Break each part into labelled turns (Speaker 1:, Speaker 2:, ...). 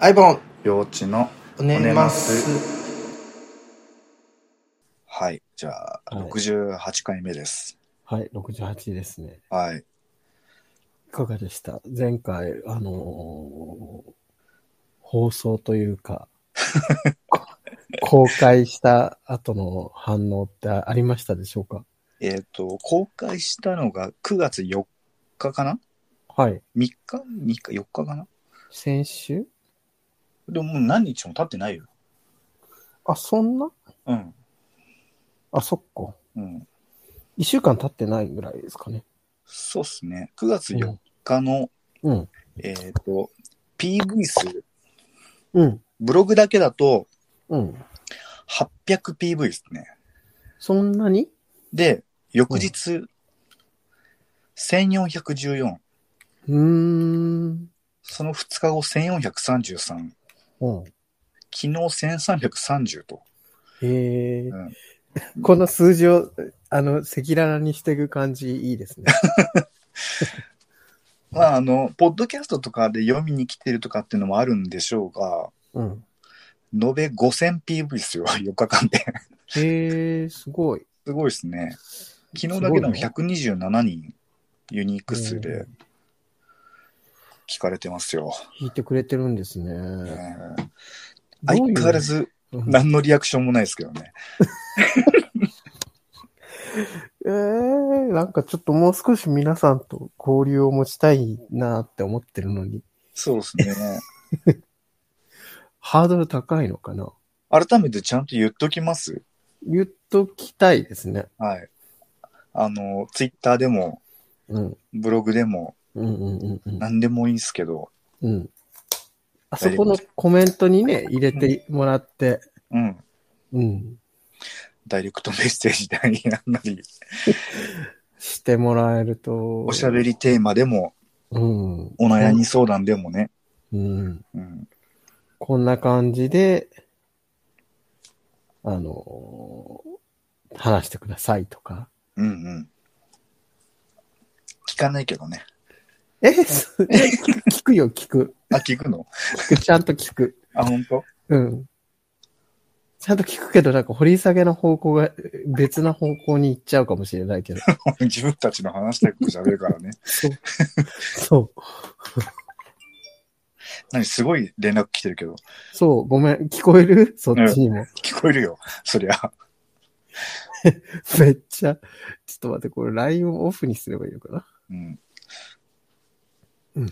Speaker 1: アイボン、
Speaker 2: 幼稚の
Speaker 1: おね
Speaker 2: ねま
Speaker 1: ます。
Speaker 2: はい。じゃあ、
Speaker 3: はい
Speaker 2: 68回目です。
Speaker 3: はい、68ですね。
Speaker 2: はい。
Speaker 3: いかがでした？前回、あのー放送というか、こ公開した後の反応ってありましたでしょうか？
Speaker 2: えっ、と、公開したのが9月4日かな？
Speaker 3: はい。
Speaker 2: ?3 日 ?3 日 ?4 日かな？
Speaker 3: 先週？
Speaker 2: でももう何日も経ってないよ。
Speaker 3: あ、そんな？
Speaker 2: うん。
Speaker 3: あ、そっか。
Speaker 2: うん。
Speaker 3: 一週間経ってないぐらいですかね。
Speaker 2: そうっすね。9月4日の、
Speaker 3: うん。
Speaker 2: えっ、と、PV 数、
Speaker 3: うん。
Speaker 2: ブログだけだと
Speaker 3: うん。
Speaker 2: 800PV ですね。
Speaker 3: そんなに？
Speaker 2: で、翌日、1414。
Speaker 3: うーん。
Speaker 2: その2日後1433。
Speaker 3: うん。
Speaker 2: 昨日1330と。
Speaker 3: へえ、
Speaker 2: うん
Speaker 3: この数字を、あの、赤裸々にしていく感じいいですね。
Speaker 2: まあ、あの、ポッドキャストとかで読みに来てるとかっていうのもあるんでしょうが、
Speaker 3: うん。
Speaker 2: 延べ 5000PV ですよ、4日間で。
Speaker 3: へえ、すごい。
Speaker 2: すごいですね。昨日だけでも127人ユニーク数
Speaker 3: う
Speaker 2: で聞かれてますよ。
Speaker 3: 聞いてくれてるんですね。
Speaker 2: えー
Speaker 3: どう
Speaker 2: 相変わらず
Speaker 3: うん
Speaker 2: 何のリアクションもないですけどね。
Speaker 3: えー、なんかちょっともう少し皆さんと交流を持ちたいなって思ってるのに、
Speaker 2: そうですね。
Speaker 3: ハードル高いのかな？
Speaker 2: 改めてちゃんと言っときます？
Speaker 3: 言っときたいですね。
Speaker 2: はい。あの、ツイッターでも、
Speaker 3: うん。
Speaker 2: ブログでも、
Speaker 3: うんうんうんうん。
Speaker 2: 何でもいいですけど、
Speaker 3: うん。あそこのコメントにね、入れてもらって、
Speaker 2: うん。
Speaker 3: うん。
Speaker 2: ダイレクトメッセージでありなんなり、
Speaker 3: してもらえると。
Speaker 2: おしゃべりテーマでも、
Speaker 3: うん。
Speaker 2: お悩み相談でもね。
Speaker 3: うん。
Speaker 2: うん。
Speaker 3: こんな感じで、あのー話してくださいとか。
Speaker 2: うんうん。聞かないけどね。
Speaker 3: え、聞くよ、聞く。
Speaker 2: あ、聞くの？
Speaker 3: 聞く、ちゃんと聞く。
Speaker 2: あ、本当？
Speaker 3: うん。ちゃんと聞くけど、なんか掘り下げの方向が別な方向に行っちゃうかもしれないけど。
Speaker 2: 自分たちの話したいこと喋るからね。
Speaker 3: そう。そう。
Speaker 2: 何すごい連絡来てるけど。
Speaker 3: そう、ごめん。聞こえる？そっちにも。
Speaker 2: 聞こえるよ。そりゃ。
Speaker 3: めっちゃ。ちょっと待って、これ LINE をオフにすればいいのかな？
Speaker 2: うん。
Speaker 3: うん。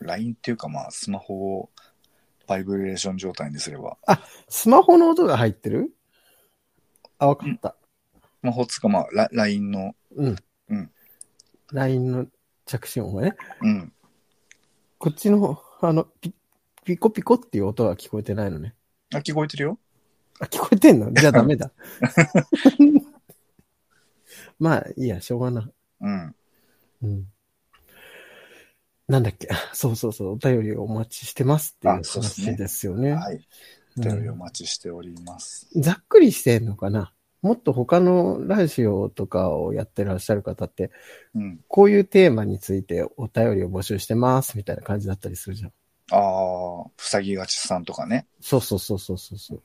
Speaker 2: LINE っていうかまあ、スマホをバイブレーション状態にすれば。
Speaker 3: スマホの音が入ってる？あ、わかった。
Speaker 2: スマホつかまあ、ラ LINE の、
Speaker 3: うん。
Speaker 2: うん。
Speaker 3: LINE の着信音がね。
Speaker 2: うん。
Speaker 3: こっちの、あの、ピピコピコっていう音は聞こえてないのね。
Speaker 2: あ、聞こえてるよ。
Speaker 3: あ、聞こえてんの？じゃあダメだ。まあ、いいや、しょうがない。
Speaker 2: うん。
Speaker 3: うん。なんだっけ？あ そうそうそう、お便りをお待ちしてますっていう話ですよね。
Speaker 2: はい。お
Speaker 3: うん
Speaker 2: 便りお待ちしております。
Speaker 3: ざっくりしてんのかな？もっと他のラジオとかをやってらっしゃる方って、
Speaker 2: うん。
Speaker 3: こういうテーマについてお便りを募集してますみたいな感じだったりするじゃん。
Speaker 2: ああ、ふさぎがちさんとかね。
Speaker 3: そうそうそうそうそうそう。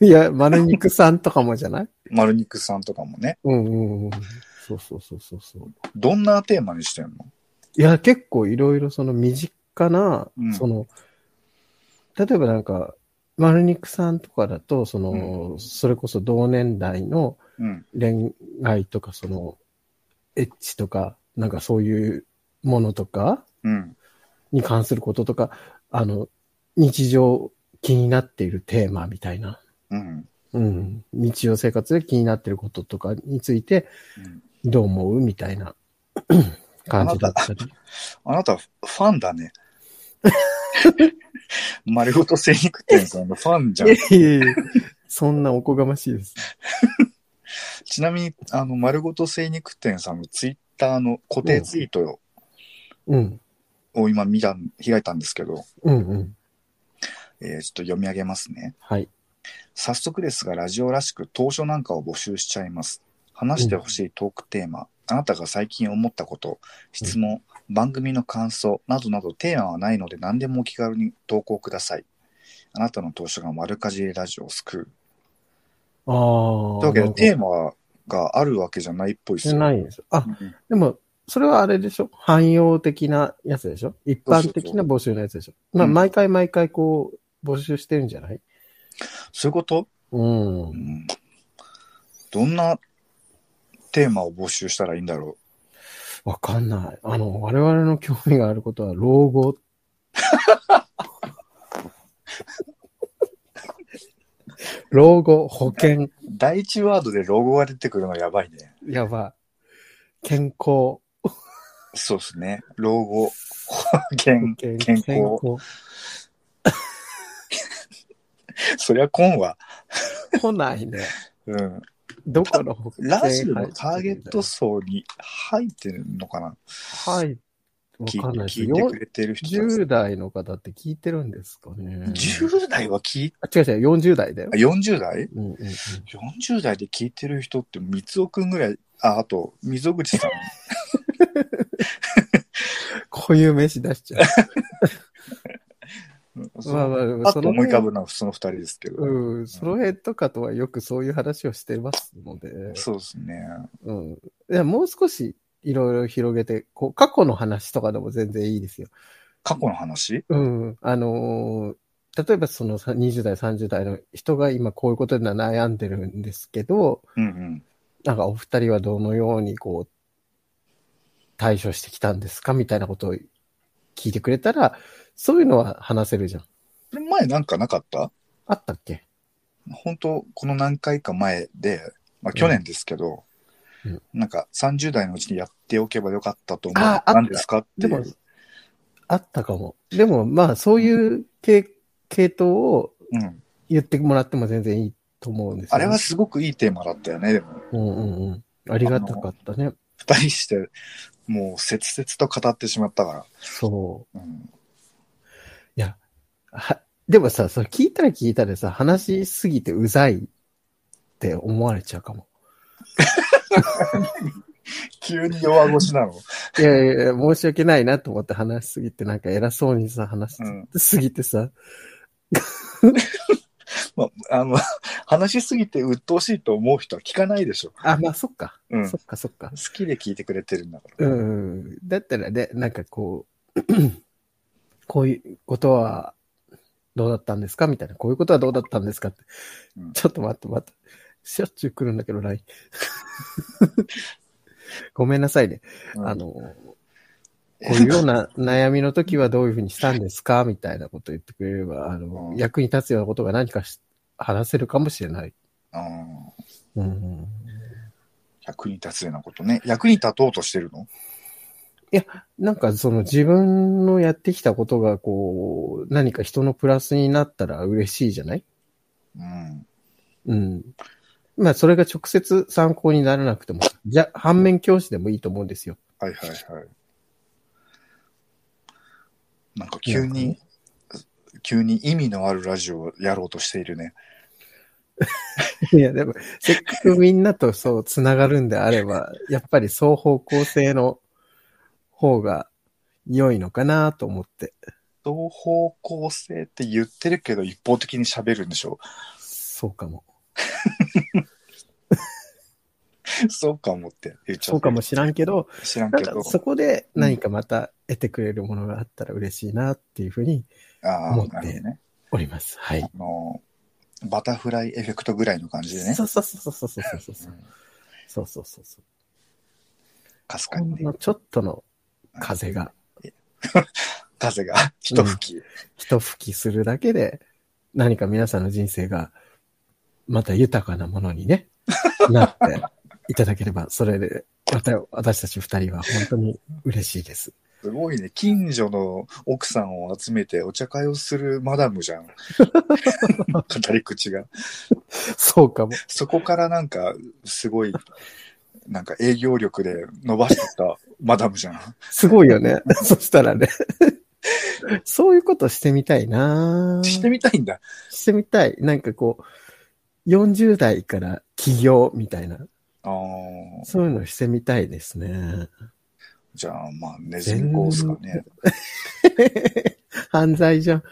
Speaker 3: いや、丸肉さんとかもじゃない？
Speaker 2: 丸肉さんとかもね。
Speaker 3: うんうんうん。そうそうそうそうそう。
Speaker 2: どんなテーマにしてんの？
Speaker 3: いや、結構いろいろその身近な、
Speaker 2: うん
Speaker 3: その、例えばなんか、丸肉さんとかだと、その、それこそ同年代の
Speaker 2: うん。
Speaker 3: 恋愛とか、その、エッチとか、なんかそういうものとか
Speaker 2: うん。
Speaker 3: に関することとか、あの、日常気になっているテーマみたいな、
Speaker 2: うん。
Speaker 3: うん、日常生活で気になっていることとかについて、
Speaker 2: うん
Speaker 3: どう思う？みたいな 感じだったり。
Speaker 2: あなた、ファンだね。丸ごと精肉店さんのファンじゃん。
Speaker 3: いやいやいやそんなおこがましいです。
Speaker 2: ちなみに、あの、丸ごと精肉店さんのツイッターの固定ツイート
Speaker 3: うん。
Speaker 2: を今見た、開いたんですけど、
Speaker 3: うんうん。
Speaker 2: えーちょっと読み上げますね。
Speaker 3: はい。
Speaker 2: 早速ですが、ラジオらしく当初なんかを募集しちゃいます。話してほしいトークテーマ、あなたが最近思ったこと、質問、番組の感想などなどテーマはないので何でもお気軽に投稿ください。あなたの投書が丸かじりラジオを救う。
Speaker 3: ああ。
Speaker 2: というわけで、
Speaker 3: ー
Speaker 2: テーマがあるわけじゃないっぽいです
Speaker 3: じゃ
Speaker 2: よ。
Speaker 3: ないんですよ。あ、
Speaker 2: うん
Speaker 3: でも、それはあれでしょ？汎用的なやつでしょ？一般的な募集のやつでしょ？まあ、
Speaker 2: うん
Speaker 3: 毎回毎回こう、募集してるんじゃない？
Speaker 2: そういうこと、
Speaker 3: うん
Speaker 2: う。ん、どんなテーマを募集したらいいんだろ
Speaker 3: わかんない。あの、我々の興味があることは、老後。老後、保険、
Speaker 2: う。第一ワードでロゴが出てくるのやばいね。
Speaker 3: やばい。健康、
Speaker 2: そうですね。老後、健
Speaker 3: 健
Speaker 2: 健康。
Speaker 3: 健
Speaker 2: そりゃコンは。
Speaker 3: 来ないね。
Speaker 2: うん。
Speaker 3: どこの
Speaker 2: ラジオのターゲット層に入ってるのかな？
Speaker 3: はい。わ
Speaker 2: 聞
Speaker 3: かんないです
Speaker 2: 聞いてくれてる人たち
Speaker 3: 10代の方って聞いてるんですかね。
Speaker 2: 10代は聞い
Speaker 3: あ違う違う、40代だよ
Speaker 2: あ。40代？
Speaker 3: うんうんうん、
Speaker 2: ?40 代で聞いてる人って三尾くんぐらい、あ、あと、溝口さん。
Speaker 3: こういう飯出しちゃう。まあまあその
Speaker 2: 思い浮かぶのはその二人ですけど。
Speaker 3: うん、その辺とかとはよくそういう話をしてますので、
Speaker 2: そうですね。
Speaker 3: うん。いや、もう少しいろいろ広げて、こう、過去の話とかでも全然いいですよ。
Speaker 2: 過去の話？
Speaker 3: うん。あのー例えばそのさ20代、30代の人が今こういうことで悩んでるんですけど、
Speaker 2: うんうん。
Speaker 3: なんかお二人はどのようにこう、対処してきたんですかみたいなことを聞いてくれたら、そういうのは話せるじゃん。
Speaker 2: これ前なんかなかった？
Speaker 3: あったっけ？
Speaker 2: 本当この何回か前で、まあ去年ですけど、
Speaker 3: うん
Speaker 2: なんか30代のうちにやっておけばよかったと思う。
Speaker 3: ああった
Speaker 2: 何ですかっていう。
Speaker 3: でも、あったかも。でも、まあ、そういう系系統を
Speaker 2: うん。
Speaker 3: 言ってもらっても全然いいと思うんですよ、
Speaker 2: あれはすごくいいテーマだったよね、でも。
Speaker 3: うんうんうん。ありがたかったね。
Speaker 2: 二人して、もう切々と語ってしまったから。
Speaker 3: そう。
Speaker 2: うん、
Speaker 3: でもさ、それ聞いたら聞いたらさ、話しすぎてうざいって思われちゃうかも。
Speaker 2: 急に弱腰なの？
Speaker 3: いやいや申し訳ないなと思って話しすぎて、なんか偉そうにさ、話し
Speaker 2: うん
Speaker 3: すぎてさ、
Speaker 2: まあ、あの、話しすぎて鬱陶しいと思う人は聞かないでしょ。
Speaker 3: あ、まあそっか。
Speaker 2: うん。好
Speaker 3: そっかそっか。
Speaker 2: きで聞いてくれてるんだから。
Speaker 3: うん。だったらね、なんかこう、こういうことはどうだったんですか？みたいな。こういうことはどうだったんですか？って。
Speaker 2: うん
Speaker 3: ちょっと待って待って。しょっちゅう来るんだけど、LINE。ごめんなさいね。
Speaker 2: うん
Speaker 3: あの、こういうような悩みの時はどういうふうにしたんですか？みたいなことを言ってくれれば、あの、
Speaker 2: うん
Speaker 3: 役に立つようなことが何かし話せるかもしれない。
Speaker 2: うん
Speaker 3: うん。
Speaker 2: 役に立つようなことね。役に立とうとしてるの？
Speaker 3: なんかその自分のやってきたことがこう、何か人のプラスになったら嬉しいじゃない？
Speaker 2: うん。
Speaker 3: うん。まあそれが直接参考にならなくても、じゃ、反面教師でもいいと思うんですよ。
Speaker 2: はいはいはい。なんか急に、急に意味のあるラジオをやろうとしているね。
Speaker 3: いや、でも、せっかくみんなとそう、つながるんであれば、やっぱり双方向性の方が良いのかなと思って。
Speaker 2: 双方向性って言ってるけど一方的に喋るんでしょ？
Speaker 3: そうかも。
Speaker 2: そうかもって言っちゃ
Speaker 3: そうかもしらんけど、
Speaker 2: 知らんけど。
Speaker 3: そこで何かまた得てくれるものがあったら嬉しいなっていうふうに思って。おります。はい
Speaker 2: あ。の、バタフライエフェクトぐらいの感じでね。
Speaker 3: そうそうそうそうそうそうそう。
Speaker 2: うん
Speaker 3: そうそうそうそう。
Speaker 2: かすかにね。
Speaker 3: ちょっとの風が
Speaker 2: 風が一吹き。
Speaker 3: 一吹きするだけで、何か皆さんの人生がまた豊かなものにね、なっていただければ、それで、また私たち二人は本当に嬉しいです。
Speaker 2: すごいね。近所の奥さんを集めてお茶会をするマダムじゃん。語り口が。
Speaker 3: そうかも。
Speaker 2: そこからなんか、すごい、なんか営業力で伸ばしてたマダムじゃん。
Speaker 3: すごいよね。そしたらね。そういうことしてみたいな
Speaker 2: してみたいんだ。
Speaker 3: してみたい。なんかこう、40代から起業みたいな、
Speaker 2: ああ。
Speaker 3: そういうのしてみたいですね。
Speaker 2: じゃあ、まあ、ネズミ講ですかね。
Speaker 3: 犯罪じゃん。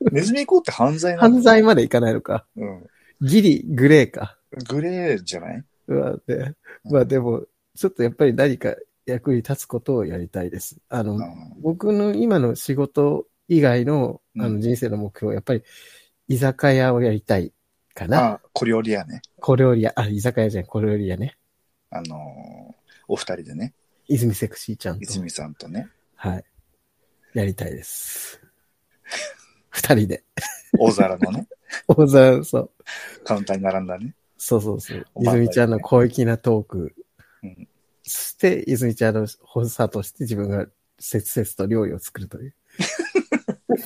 Speaker 2: ネズミ講って犯罪なの
Speaker 3: 犯罪までいかないのか。
Speaker 2: うん。
Speaker 3: ギリ、グレーか。
Speaker 2: グレーじゃない？う
Speaker 3: わでまあでも、ちょっとやっぱり何か役に立つことをやりたいです。あの、
Speaker 2: うん
Speaker 3: 僕の今の仕事以外のあ
Speaker 2: うん
Speaker 3: の人生の目標はやっぱり居酒屋をやりたいかな。
Speaker 2: あ、小料理屋ね。
Speaker 3: 小料理屋、あ、居酒屋じゃん、小料理屋ね。
Speaker 2: あのーお二人でね、
Speaker 3: 泉セクシーちゃんと。
Speaker 2: 泉さんとね、
Speaker 3: はい。やりたいです。二人で。
Speaker 2: 大皿のね、
Speaker 3: 大沢、そう。
Speaker 2: カウンターに並んだね。
Speaker 3: そうそうそう。泉ちゃんの小粋なトーク。
Speaker 2: うん
Speaker 3: そして、泉ちゃんの発作として自分が切々と料理を作るという。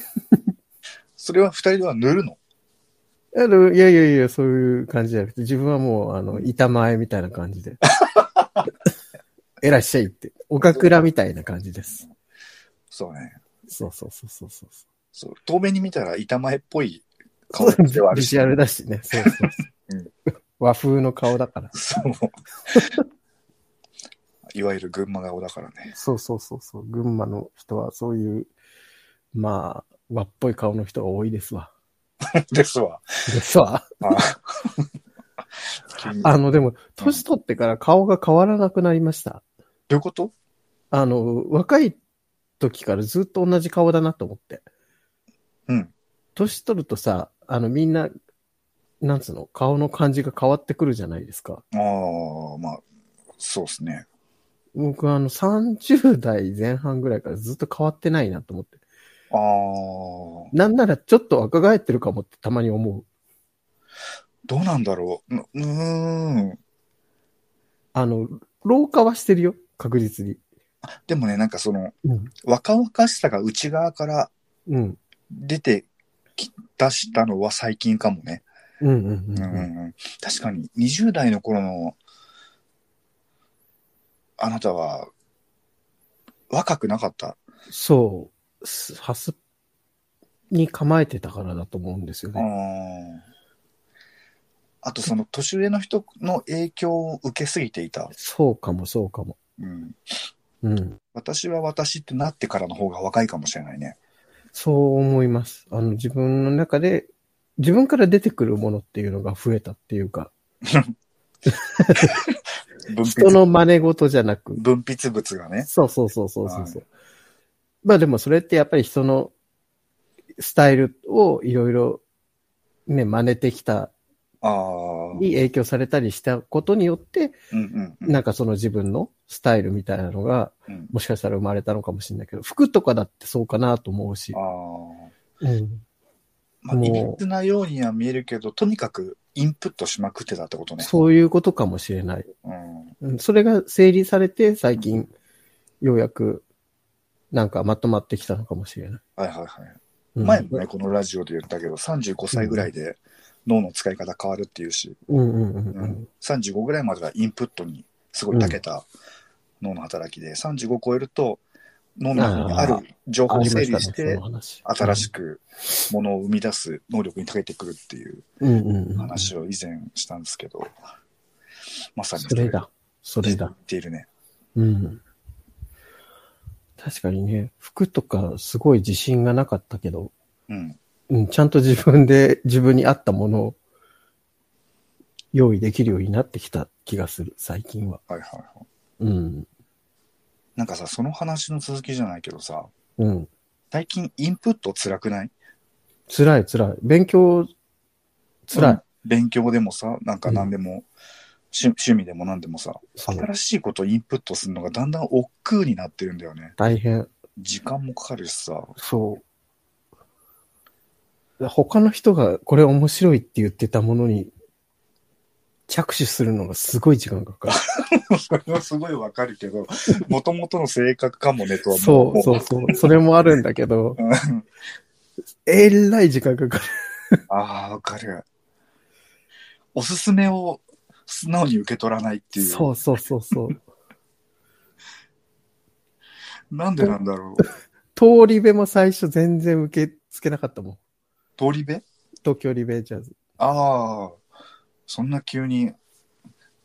Speaker 2: それは二人では塗るの？
Speaker 3: いやいやいや、そういう感じじゃなくて、自分はもう、あの、板前みたいな感じで。えらっしゃいって。岡倉みたいな感じです。
Speaker 2: そうね。
Speaker 3: そうそうそうそうそう。
Speaker 2: そう。遠目に見たら板前っぽい顔ではあるし
Speaker 3: ビジュ。アルだしね。そうそうそう。
Speaker 2: うん
Speaker 3: 和風の顔だから。
Speaker 2: そう。いわゆる群馬顔だからね。
Speaker 3: そうそうそうそう。群馬の人はそういう、まあ、和っぽい顔の人が多いですわ。
Speaker 2: ですわ。
Speaker 3: ですわ。
Speaker 2: あ
Speaker 3: の、でも、年取ってから顔が変わらなくなりました。
Speaker 2: どういうこと？
Speaker 3: あの、若い時からずっと同じ顔だなと思って。
Speaker 2: うん。
Speaker 3: 年取るとさ、あの、みんな、なんつうの、顔の感じが変わってくるじゃないですか。
Speaker 2: ああ、まあ、そうですね。
Speaker 3: 僕はあの、30代前半ぐらいからずっと変わってないなと思って。
Speaker 2: ああ、
Speaker 3: なんならちょっと若返ってるかもってたまに思う。
Speaker 2: どうなんだろう。ううーん。
Speaker 3: あの、老化はしてるよ。確実に。
Speaker 2: でもね、なんかその、
Speaker 3: うん。
Speaker 2: 若々しさが内側から
Speaker 3: うん。
Speaker 2: 出てき出したのは最近かもね。確かに、20代の頃の、あなたは、若くなかった？
Speaker 3: そう。すハスに構えてたからだと思うんですよ
Speaker 2: あ
Speaker 3: ね。
Speaker 2: ーあと、その、年上の人の影響を受けすぎていた？
Speaker 3: そうかもそうかも。
Speaker 2: うん。
Speaker 3: うん。
Speaker 2: 私は私ってなってからの方が若いかもしれないね。
Speaker 3: そう思います。あの、自分の中で、自分から出てくるものっていうのが増えたっていうか、
Speaker 2: 分
Speaker 3: 人の真似事じゃなく、
Speaker 2: 分泌物がね。
Speaker 3: そうそうそうそうそうそう。まあでもそれってやっぱり人のスタイルをいろいろね、真似てきた。に影響されたりしたことによって。なんかその自分のスタイルみたいなのが、
Speaker 2: うん
Speaker 3: もしかしたら生まれたのかもしれないけど、服とかだってそうかなと思うし。うん。
Speaker 2: まあ、いびつなようには見えるけど、とにかくインプットしまくってたってことね。
Speaker 3: そういうことかもしれない。
Speaker 2: うん。
Speaker 3: うんそれが整理されて、最近、ようやく、なんかまとまってきたのかもしれない。
Speaker 2: はいはいはい。
Speaker 3: うん
Speaker 2: 前もね、このラジオで言ったけど、35歳ぐらいで脳の使い方変わるっていうし、
Speaker 3: うんうんうんう
Speaker 2: うんん、35ぐらいまではインプットにすごい長けた脳の働きで、35超えると脳の中にある情報を整理して、新し
Speaker 3: く。
Speaker 2: くものを生み出す能力に長けてくるっていう。話を以前したんですけど、まさに
Speaker 3: それだ。それだ
Speaker 2: 言っ。ているね。
Speaker 3: うん。確かにね、服とかすごい自信がなかったけど、
Speaker 2: うん。
Speaker 3: うん、ちゃんと自分で自分に合ったものを用意できるようになってきた気がする、最近は。
Speaker 2: はいはいはい。
Speaker 3: うん。
Speaker 2: なんかさ、その話の続きじゃないけどさ、
Speaker 3: うん。
Speaker 2: 最近インプット辛くない？
Speaker 3: 辛い辛い。勉強、辛い。
Speaker 2: うん勉強でもさ、なんか何でも、趣趣味でも何でもさ、新しいことをインプットするのがだんだん億劫になってるんだよね。
Speaker 3: 大変。
Speaker 2: 時間もかかるしさ。
Speaker 3: そう。他の人がこれ面白いって言ってたものに着手するのがすごい時間かかる。
Speaker 2: それはすごいわかるけど、もともとの性格かもねとは
Speaker 3: そうそうそう。それもあるんだけど、
Speaker 2: うん
Speaker 3: えらい時間かかる。
Speaker 2: ああ、わかる。おすすめを素直に受け取らないっていう。
Speaker 3: そうそうそうそう。
Speaker 2: なんでなんだろう。
Speaker 3: 通り部も最初全然受け付けなかったもん。
Speaker 2: 通り部？
Speaker 3: 東京リベンジャーズ。
Speaker 2: ああ、そんな急に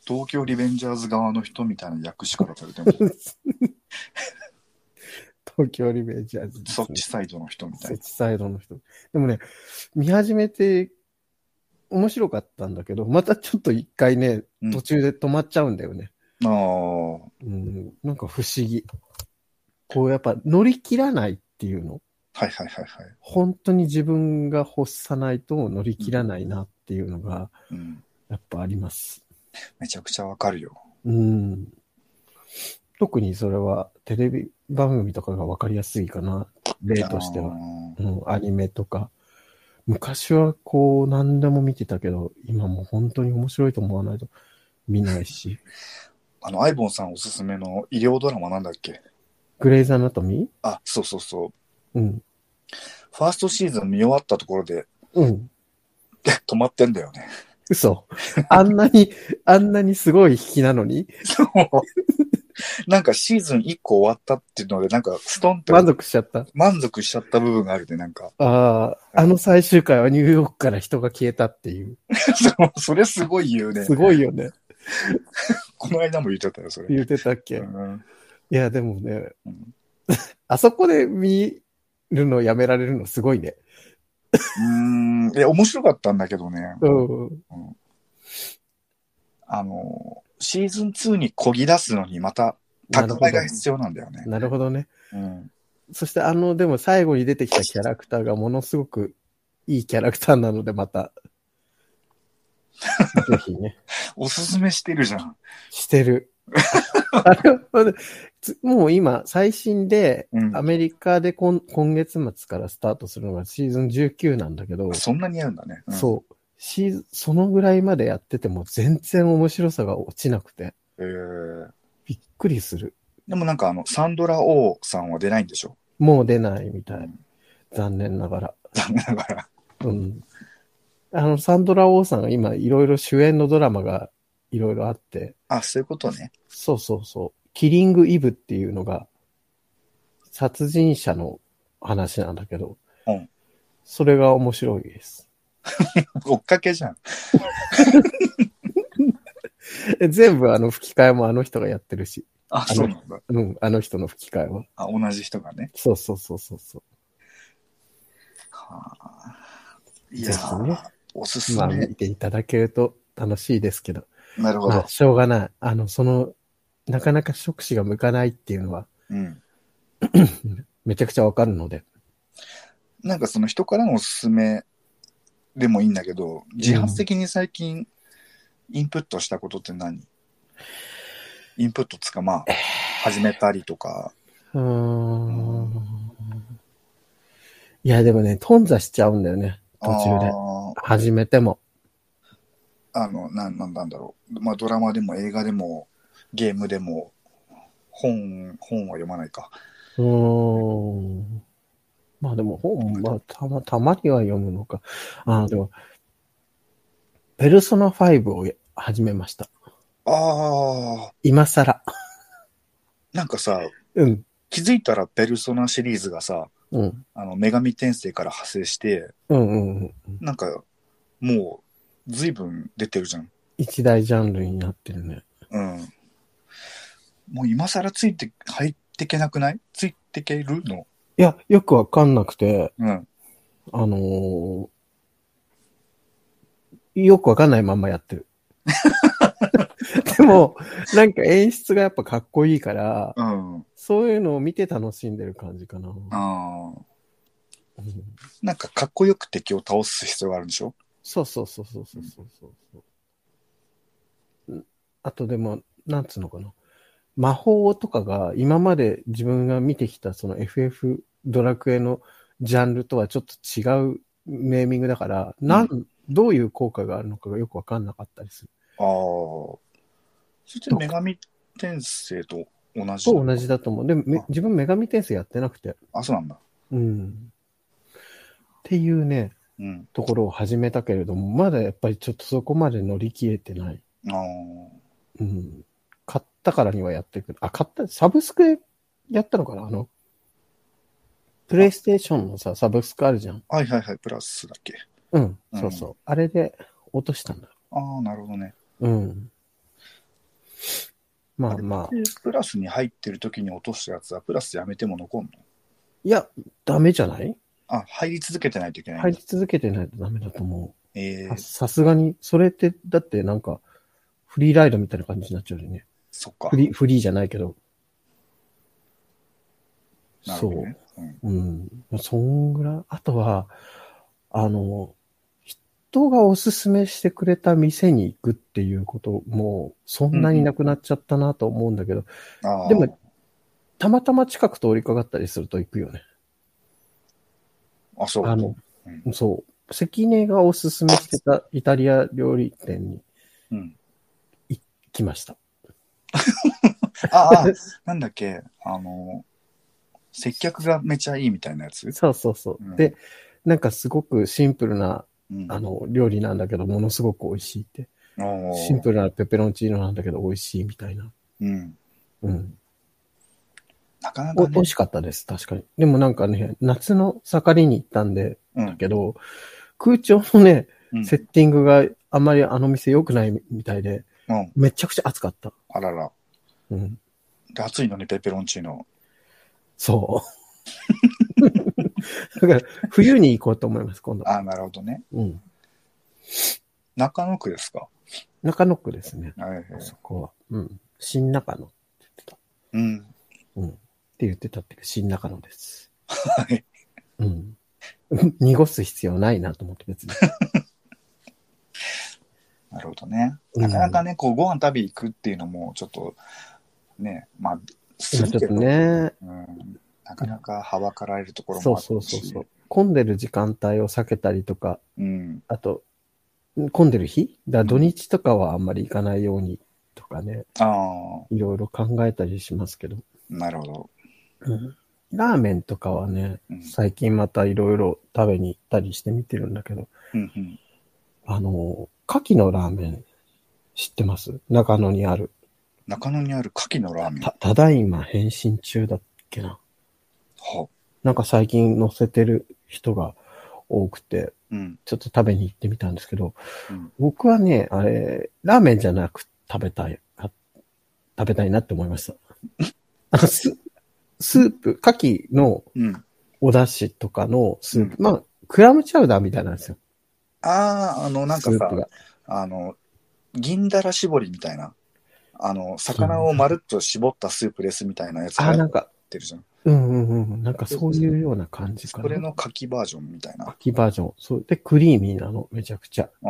Speaker 2: 東京リベンジャーズ側の人みたいな役しか出されても、
Speaker 3: 東京リベンジャーズね、
Speaker 2: そっちサイドの人みたいな。
Speaker 3: そっちサイドの人。でもね、見始めて面白かったんだけど、またちょっと一回ね
Speaker 2: うん、
Speaker 3: 途中で止まっちゃうんだよね。
Speaker 2: ああ、
Speaker 3: うん、なんか不思議。こうやっぱ乗り切らないっていうの
Speaker 2: はいはいはいはい。
Speaker 3: 本当に自分が欲さないと乗り切らないなっていうのが、
Speaker 2: うん。
Speaker 3: やっぱあります。
Speaker 2: めちゃくちゃわかるよ。
Speaker 3: うん。特にそれはテレビ番組とかがわかりやすいかな。例としては。
Speaker 2: あ
Speaker 3: うん、アニメとか。昔はこう何でも見てたけど、今もう本当に面白いと思わないと見ないし。
Speaker 2: ー あの、アイボンさんおすすめの医療ドラマなんだっけ？
Speaker 3: グレイズアナトミ
Speaker 2: あ、そうそうそう。
Speaker 3: ーうん。
Speaker 2: ファーストシーズン見終わったところで
Speaker 3: うん。
Speaker 2: 止まってんだよね。
Speaker 3: 嘘。あんなに、あんなにすごい引きなのに？
Speaker 2: そう。なんかシーズン1個終わったっていうので、なんかストンって
Speaker 3: 満足しちゃった？
Speaker 2: 満足しちゃった部分があるで、なんか。
Speaker 3: ああ、あの最終回はニューヨークから人が消えたっていう。
Speaker 2: そうそれすごい言うね。
Speaker 3: すごいよね。
Speaker 2: この間も言ってたよ、それ。
Speaker 3: 言ってたっけ、
Speaker 2: うん
Speaker 3: いや、でもね、
Speaker 2: うん
Speaker 3: あそこで見るのやめられるのすごいね。
Speaker 2: うーん。いや、面白かったんだけどね。
Speaker 3: うん。
Speaker 2: あの、シーズン2にこぎ出すのにまた、蓄えが必要なんだよね。
Speaker 3: なるほどね。
Speaker 2: うん。
Speaker 3: そしてあの、でも最後に出てきたキャラクターがものすごくいいキャラクターなので、また、ぜひね、
Speaker 2: おすすめしてるじゃん。
Speaker 3: してる。もう今、最新で、
Speaker 2: うん
Speaker 3: アメリカで今今月末からスタートするのがシーズン19なんだけど、
Speaker 2: そんなにやるんだね。うん
Speaker 3: そう。シーズン、そのぐらいまでやってても全然面白さが落ちなくて、
Speaker 2: えー
Speaker 3: びっくりする。
Speaker 2: でもなんかあの、サンドラ・オーさんは出ないんでしょ？
Speaker 3: もう出ないみたい。残念ながら。
Speaker 2: 残念ながら。
Speaker 3: うん。あの、サンドラ・オーさんが今いろいろ主演のドラマがいろいろあって、
Speaker 2: あ、そういうことね。
Speaker 3: そうそうそう。キリング・イブっていうのが、殺人者の話なんだけど、
Speaker 2: うん
Speaker 3: それが面白いです。
Speaker 2: 追っかけじゃん。
Speaker 3: え 全部あの吹き替えもあの人がやってるし、
Speaker 2: あ、
Speaker 3: の
Speaker 2: そうなんだ。
Speaker 3: うん、あの人の吹き替えは。
Speaker 2: あ、同じ人がね。
Speaker 3: そうそうそうそうそう。
Speaker 2: はあ、いや
Speaker 3: ね
Speaker 2: ー、おすす
Speaker 3: まあ
Speaker 2: め。
Speaker 3: 見ていただけると楽しいですけど、
Speaker 2: なるほど
Speaker 3: まあ。しょうがない。あの、その、なかなか触手が向かないっていうのは、
Speaker 2: うん。
Speaker 3: めちゃくちゃわかるので。
Speaker 2: なんかその人からのおすすめでもいいんだけど、自発的に最近インプットしたことって何？インプットつかまあ、始めたりとか。
Speaker 3: うーん。いや、でもね、頓挫しちゃうんだよね。途中で。
Speaker 2: あ
Speaker 3: 始めても。
Speaker 2: ーあの、なん、なんだろう。まあドラマでも映画でもゲームでも本、本は読まないか。
Speaker 3: うーん。まあでも本、まあたま、たまには読むのか。ああ、でも、ペルソナ5を始めました。
Speaker 2: ああ、
Speaker 3: 今更。
Speaker 2: なんかさ、
Speaker 3: うん。
Speaker 2: 気づいたらペルソナシリーズがさ、
Speaker 3: うん。
Speaker 2: あの、女神転生から派生して、
Speaker 3: うんうんうん。
Speaker 2: なんか、もう、随分出てるじゃん。
Speaker 3: 一大ジャンルになってるね。
Speaker 2: うん。もう今更ついて、入ってけなくない？ついてけるの？
Speaker 3: いや、よくわかんなくて、
Speaker 2: うん。
Speaker 3: あのーよくわかんないまんまやってる。でも、なんか演出がやっぱかっこいいから、
Speaker 2: うん。
Speaker 3: そういうのを見て楽しんでる感じかな。
Speaker 2: あ
Speaker 3: ん
Speaker 2: なんかかっこよく敵を倒す必要があるんでしょ？
Speaker 3: そうそうそうそうそうそうそう。うんあとでも、なんつうのかな。魔法とかが今まで自分が見てきたその FF ドラクエのジャンルとはちょっと違うネーミングだから、なん、どういう効果があるのかがよくわかんなかったりする。
Speaker 2: ああ。そして女神転生と同じ？
Speaker 3: と同じ
Speaker 2: だ。
Speaker 3: だと思う。で自分女神転生やってなくて。
Speaker 2: あ、そうなんだ。
Speaker 3: うん。っていうね、
Speaker 2: うん。
Speaker 3: ところを始めたけれども、まだやっぱりちょっとそこまで乗り切れてない。
Speaker 2: ああ。
Speaker 3: うん。買ったからにはやっていく。あ、買った、サブスクやったのかな？あの、プレイステーションのさ、サブスクあるじゃん。
Speaker 2: はいはいはい、プラスだっけ。
Speaker 3: うん、
Speaker 2: うん
Speaker 3: そうそう。あれで落としたんだ。
Speaker 2: ああ、なるほどね。
Speaker 3: うん。まあまあ。
Speaker 2: でプラスに入ってる時に落としたやつは、プラスやめても残んの？
Speaker 3: いや、ダメじゃない？
Speaker 2: あ、入り続けてないといけない。
Speaker 3: 入り続けてないとダメだと思う。
Speaker 2: えー、
Speaker 3: さすがに、それって、だってなんか、フリーライドみたいな感じになっちゃうよね。
Speaker 2: そっか。
Speaker 3: フリー、フリーじゃないけど。そう。
Speaker 2: なるほどね。うん
Speaker 3: うん。そんぐらい。あとは、あの、人がおすすめしてくれた店に行くっていうことも、そんなになくなっちゃったなと思うんだけど、
Speaker 2: あー
Speaker 3: でも、たまたま近く通りかかったりすると行くよね。
Speaker 2: あ、そう。
Speaker 3: あの、
Speaker 2: うん
Speaker 3: そう。関根がおすすめしてたイタリア料理店に
Speaker 2: うん。
Speaker 3: 来ました。
Speaker 2: ああ、なんだっけ、あの、接客がめちゃいいみたいなやつ？
Speaker 3: そうそうそう。
Speaker 2: うん
Speaker 3: で、なんかすごくシンプルな、
Speaker 2: うん。
Speaker 3: あの、料理なんだけど、ものすごく美味しいって。シンプルなペペロンチーノなんだけど、美味しいみたいな。
Speaker 2: うん。
Speaker 3: うん。
Speaker 2: なかなかね
Speaker 3: お美味。しかったです、確かに。でもなんかね、夏の盛りに行ったんで、
Speaker 2: うん。
Speaker 3: だけど、空調のね、
Speaker 2: うん
Speaker 3: セッティングがあんまりあの店良くないみたいで、
Speaker 2: うん。
Speaker 3: めちゃくちゃ暑かった。
Speaker 2: あらら。
Speaker 3: うん。
Speaker 2: で、暑いのにペペロンチーノ。
Speaker 3: そう。だから、冬に行こうと思います、今度。
Speaker 2: ああ、なるほどね。
Speaker 3: うん。
Speaker 2: 中野区ですか？
Speaker 3: 中野区ですね。
Speaker 2: はいはい。
Speaker 3: そこは。うん。新中野って言ってた。
Speaker 2: うん。
Speaker 3: うん。って言ってたっていうか、新中野です。
Speaker 2: はい。
Speaker 3: うん。濁す必要ないなと思って別に。
Speaker 2: なるほどね。
Speaker 3: うん
Speaker 2: なかなかね、こう、ご飯食べ行くっていうのも、ちょっと、ね、まあ、
Speaker 3: ちょっと
Speaker 2: るけど、
Speaker 3: ね、
Speaker 2: うん、なかなかはばかられるところ
Speaker 3: そう
Speaker 2: もあるし
Speaker 3: そうそうそう。混んでる時間帯を避けたりとか、
Speaker 2: うん。
Speaker 3: あと、混んでる日？だ土日とかはあんまり行かないようにとかね、
Speaker 2: ああ、
Speaker 3: いろいろ考えたりしますけど。
Speaker 2: なるほど。
Speaker 3: ラーメンとかはね
Speaker 2: うん、
Speaker 3: 最近またいろいろ食べに行ったりしてみてるんだけど、
Speaker 2: うんうん。
Speaker 3: あの、牡蠣のラーメン知ってます？中野にある。
Speaker 2: 中野にある牡蠣のラーメン。
Speaker 3: た、ただいま変身中だっけな。
Speaker 2: は。
Speaker 3: なんか最近載せてる人が多くて、
Speaker 2: うん。
Speaker 3: ちょっと食べに行ってみたんですけど、
Speaker 2: うん
Speaker 3: 僕はね、あれ、ラーメンじゃなく食べたい、あ食べたいなって思いました。あのススープ、牡蠣の
Speaker 2: うん。
Speaker 3: お出汁とかのスープ、まあ、クラムチャウダーみたいなんですよ。
Speaker 2: ああ、あの、なんかさ。あの、銀だら絞りみたいな。あの、魚をまるっと絞ったスープですみたいなやつが
Speaker 3: あ、
Speaker 2: やっ
Speaker 3: なんか、
Speaker 2: てるじゃん。
Speaker 3: うんうんうん。なんかそういうような感じかな。
Speaker 2: それの牡蠣バージョンみたいな。あ
Speaker 3: 牡蠣バージョン。そう。で、クリーミーなの、めちゃくちゃ。
Speaker 2: あ。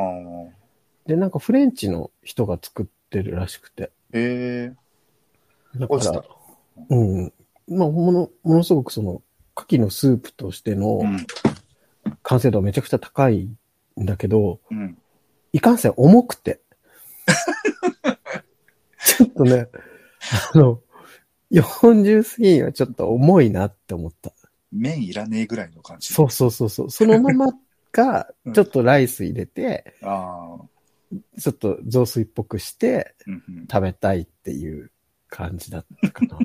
Speaker 3: で、なんかフレンチの人が作ってるらしくて。
Speaker 2: ええ
Speaker 3: だからうん。まあ、もの、ものすごくその、牡蠣のスープとしての
Speaker 2: うん。
Speaker 3: 完成度はめちゃくちゃ高いんだけど、
Speaker 2: うん。
Speaker 3: いかんせん重くて。ちょっとね、あの、40過ぎにはちょっと重いなって思った。
Speaker 2: 麺いらねえぐらいの感じ。
Speaker 3: そうそうそうそう。そのままが
Speaker 2: うん、
Speaker 3: ちょっとライス入れて、
Speaker 2: ああ。
Speaker 3: ちょっと雑炊っぽくして
Speaker 2: うんうん。
Speaker 3: 食べたいっていう感じだったかな。